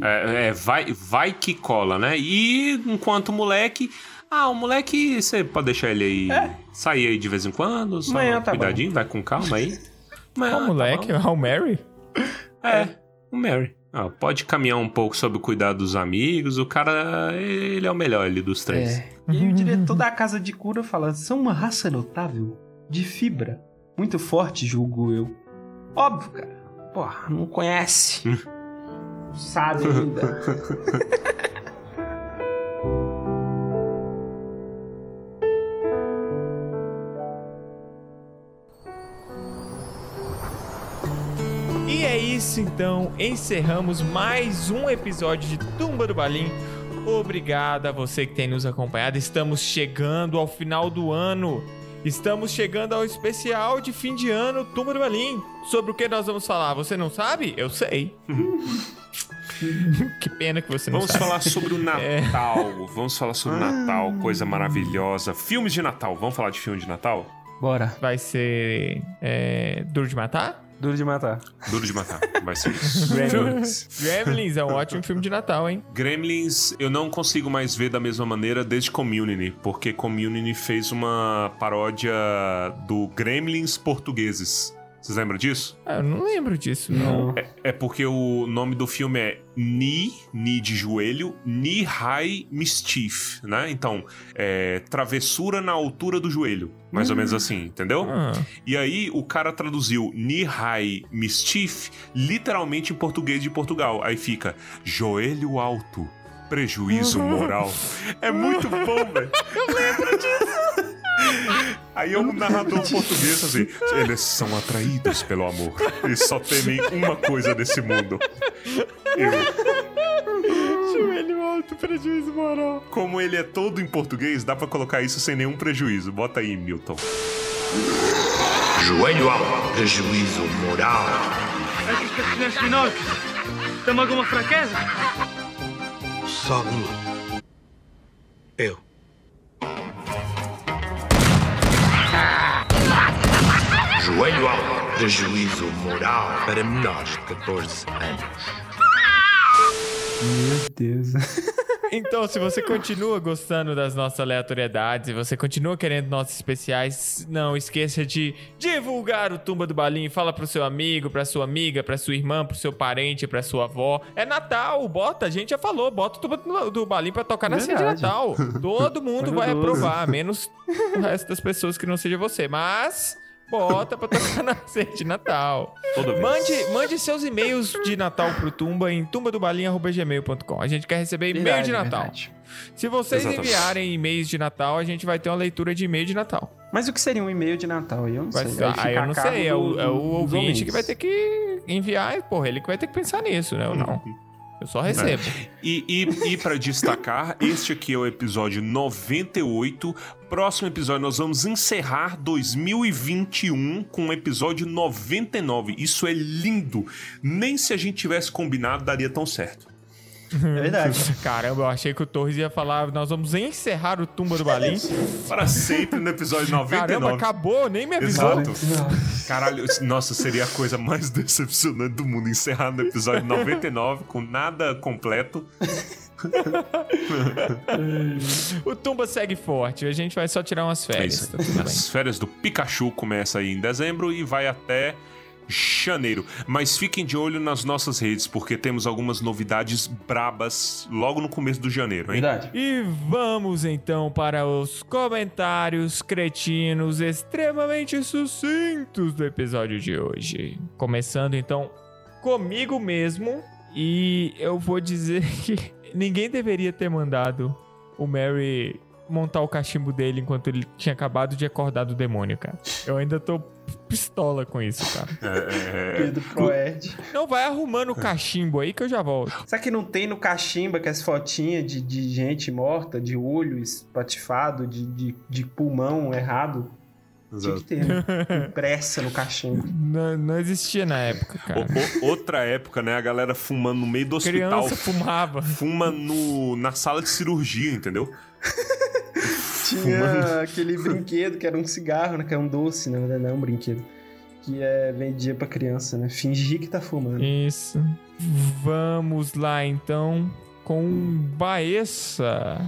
É, é, vai, vai que cola, né? E enquanto o moleque. Ah, o moleque, você pode deixar ele aí sair aí de vez em quando, só Amanhã tá cuidadinho, vai com calma aí. Amanhã, Ó, tá moleque, bom. o Mary. É, o Mary. Ah, pode caminhar um pouco sobre o cuidado dos amigos. O cara, ele é o melhor ali dos três. É. E aí o diretor da casa de cura fala: são uma raça notável, de fibra, muito forte, julgo eu. Óbvio, cara. Porra, não conhece. Sabe ainda. isso então, encerramos mais um episódio de Tumba do Balim. Obrigado a você que tem nos acompanhado. Estamos chegando ao final do ano. Estamos chegando ao especial de fim de ano Tumba do Balim. Sobre o que nós vamos falar? Você não sabe? Eu sei. que pena que você não Vamos sabe. falar sobre o Natal. Vamos falar sobre o Natal, coisa maravilhosa. Filmes de Natal. Vamos falar de filme de Natal? Bora. Vai ser é, Duro de Matar? Duro de matar. Duro de matar. Vai ser isso. Gremlins. Gremlins é um ótimo filme de Natal, hein? Gremlins eu não consigo mais ver da mesma maneira desde Community, porque Community fez uma paródia do Gremlins portugueses. Vocês lembram disso? Ah, eu não lembro disso, não. É, é porque o nome do filme é Ni, Ni de joelho, Ni High Mischief, né? Então, é travessura na altura do joelho. Mais ou menos assim, entendeu? Ah. E aí o cara traduziu Ni High Mischief literalmente em português de Portugal. Aí fica joelho alto, prejuízo moral. É muito bom, velho. Eu lembro disso. Aí é um narrador português assim, eles são atraídos pelo amor e só temem uma coisa desse mundo. Eu. Joelho alto, prejuízo moral. Como ele é todo em português, dá pra colocar isso sem nenhum prejuízo. Bota aí, Milton. Joelho alto, prejuízo moral. Neste final, tem alguma fraqueza? Só uma. Eu. Joelho alto, prejuízo moral para menores de 14 anos. Meu Deus. Então, se você continua gostando das nossas aleatoriedades e você continua querendo nossos especiais, não esqueça de divulgar o Tumba do Balim. Fala pro seu amigo, pra sua amiga, pra sua irmã, pro seu parente, pra sua avó. É Natal, bota, a gente já falou, bota o Tumba do- Balim pra tocar na ceia de. Natal. Todo mundo vai aprovar, menos o resto das pessoas que não seja você. Mas Bota pra tocar na ceia de Natal. Toda vez. Mande, mande seus e-mails de Natal pro Tumba em tumbadobalinha.gmail.com. A gente quer receber e-mail Verdade, de Natal. verdade. Se vocês Exatamente. enviarem e-mails de Natal, a gente vai ter uma leitura de e-mail de Natal. Mas o que seria um e-mail de Natal? Eu não Vai sei. ser- Aí ah, eu a não cargo sei, é o, do- é o dos ouvinte ouvintes. que vai ter que enviar, e, porra, ele que vai ter que pensar nisso, né? Eu não. Eu só recebo. E, e, e para destacar, este aqui é o episódio 98. Próximo episódio, nós vamos encerrar 2021 com o episódio 99. Isso é lindo. Nem se a gente tivesse combinado, daria tão certo. É verdade. Caramba, eu achei que o Torres ia falar, nós vamos encerrar o Tumba do Balim. Para sempre no episódio 99. Caramba, acabou, nem me avisou. Exato. Caralho, nossa, seria a coisa mais decepcionante do mundo encerrar no episódio 99 com nada completo. O Tumba segue forte, a gente vai só tirar umas É férias, isso. tá tudo bem. As férias do Pikachu começa aí em dezembro e vai até janeiro. Mas fiquem de olho nas nossas redes, porque temos algumas novidades brabas logo no começo do janeiro, hein? Verdade. E vamos então para os comentários cretinos extremamente sucintos do episódio de hoje. Começando então comigo mesmo, e eu vou dizer que ninguém deveria ter mandado o Mary montar o cachimbo dele enquanto ele tinha acabado de acordar do demônio, cara. Eu ainda tô pistola com isso, cara. É, é, Pedro Proerd. Não, vai arrumando o cachimbo aí que eu já volto. Será que não tem no cachimba que as fotinhas de, de gente morta, de olho espatifado, de, de, de pulmão errado? Tinha que ter, né? Impressa no cachimbo. Não, não existia na época, cara. O- o- outra época, né? A galera fumando no meio do hospital. Criança fumava. Fuma no, na sala de cirurgia, entendeu? Tinha aquele brinquedo que era um cigarro, né? Que é um doce, na verdade, não é um brinquedo. Que é, vendia pra criança, né? Fingir que tá fumando. Isso. Vamos lá então com Baessa.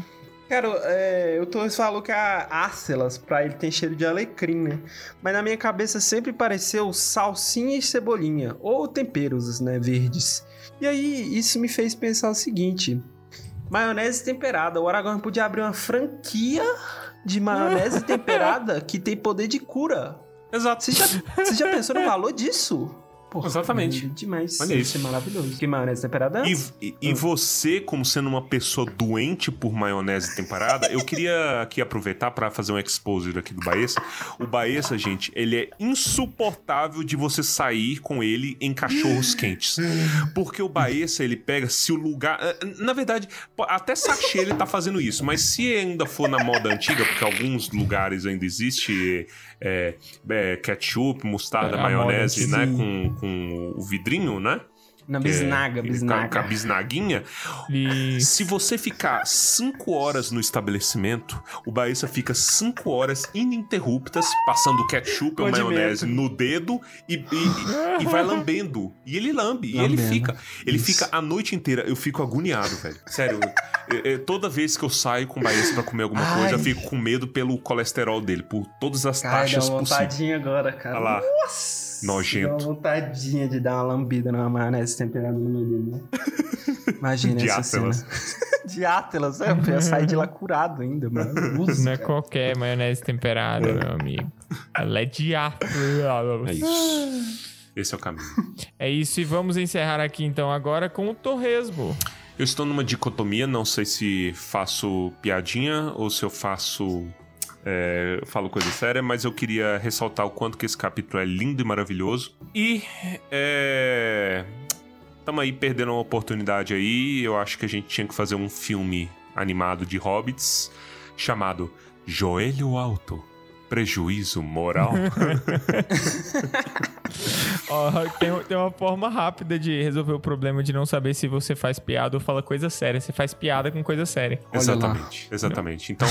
Cara, é, o Torres falou que a Ácelas, pra ele, tem cheiro de alecrim, né? Mas na minha cabeça sempre pareceu salsinha e cebolinha, ou temperos, né, verdes. E aí, isso me fez pensar o seguinte: maionese temperada. O Aragorn podia abrir uma franquia de maionese temperada que tem poder de cura. Exato. Você já, você já pensou no valor disso? Porra, Exatamente. é Demais. Isso é maravilhoso. Que maionese temperada? E, e- e você, como sendo uma pessoa doente por maionese temperada, eu queria aqui aproveitar para fazer um exposure aqui do Baessa. O Baessa, gente, ele é insuportável de você sair com ele em cachorros quentes. Porque o Baessa, ele pega se o lugar. eh, Na verdade, até sachê ele tá fazendo isso, mas se ainda for na moda antiga, porque alguns lugares ainda existe é, é, ketchup, mostarda, É, maionese, né? Com, com o vidrinho, né? Na é bisnaga, aquele bisnaga. Com a bisnaguinha. E Se você ficar 5 horas no estabelecimento, o Baessa fica 5 horas ininterruptas passando ketchup ou maionese no dedo e, e- e vai lambendo. E ele lambe, e ele Lambendo. fica. Ele Isso. fica a noite inteira. Eu fico agoniado, velho. Sério. eu- eu- toda vez que eu saio com o Baessa pra comer alguma coisa, Ai. eu fico com medo pelo colesterol dele, por todas as Cara, dá taxas possíveis. agora, cara. Olha lá. Nossa! Nojento. Dá uma vontadinha de dar uma lambida numa maionese temperada no meu dedo, né? Imagina De essa cena. de átelas, é, eu ia sair de lá curado ainda, mano. Usa, não é cara. qualquer maionese temperada, meu amigo. Ela é de ar. É isso. Esse é o caminho. É isso, e vamos encerrar aqui então agora com o Torresmo. Eu estou numa dicotomia, não sei se faço piadinha ou se eu faço. É, falo coisa séria, mas eu queria ressaltar o quanto que esse capítulo é lindo e maravilhoso. E. É. Tamo aí perdendo uma oportunidade aí. Eu acho que a gente tinha que fazer um filme animado de hobbits chamado Joelho Alto. Prejuízo moral. Ó, tem, tem uma forma rápida de resolver o problema de não saber se você faz piada ou fala coisa séria. Você faz piada com coisa séria. exatamente, exatamente. Então,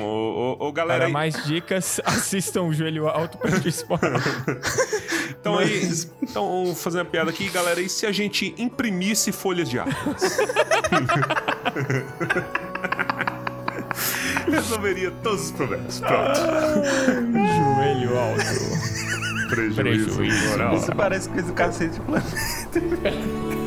ô, ô, ô, galera. Para aí- mais dicas, assistam o Joelho Alto para te spoiler. Então aí, então fazendo a piada aqui, galera, e se a gente imprimisse folhas de árvores? Resolveria todos os problemas. Pronto. Joelho Alto. Prejuízo, Prejuízo moral. Isso parece coisa do cacete do planeta.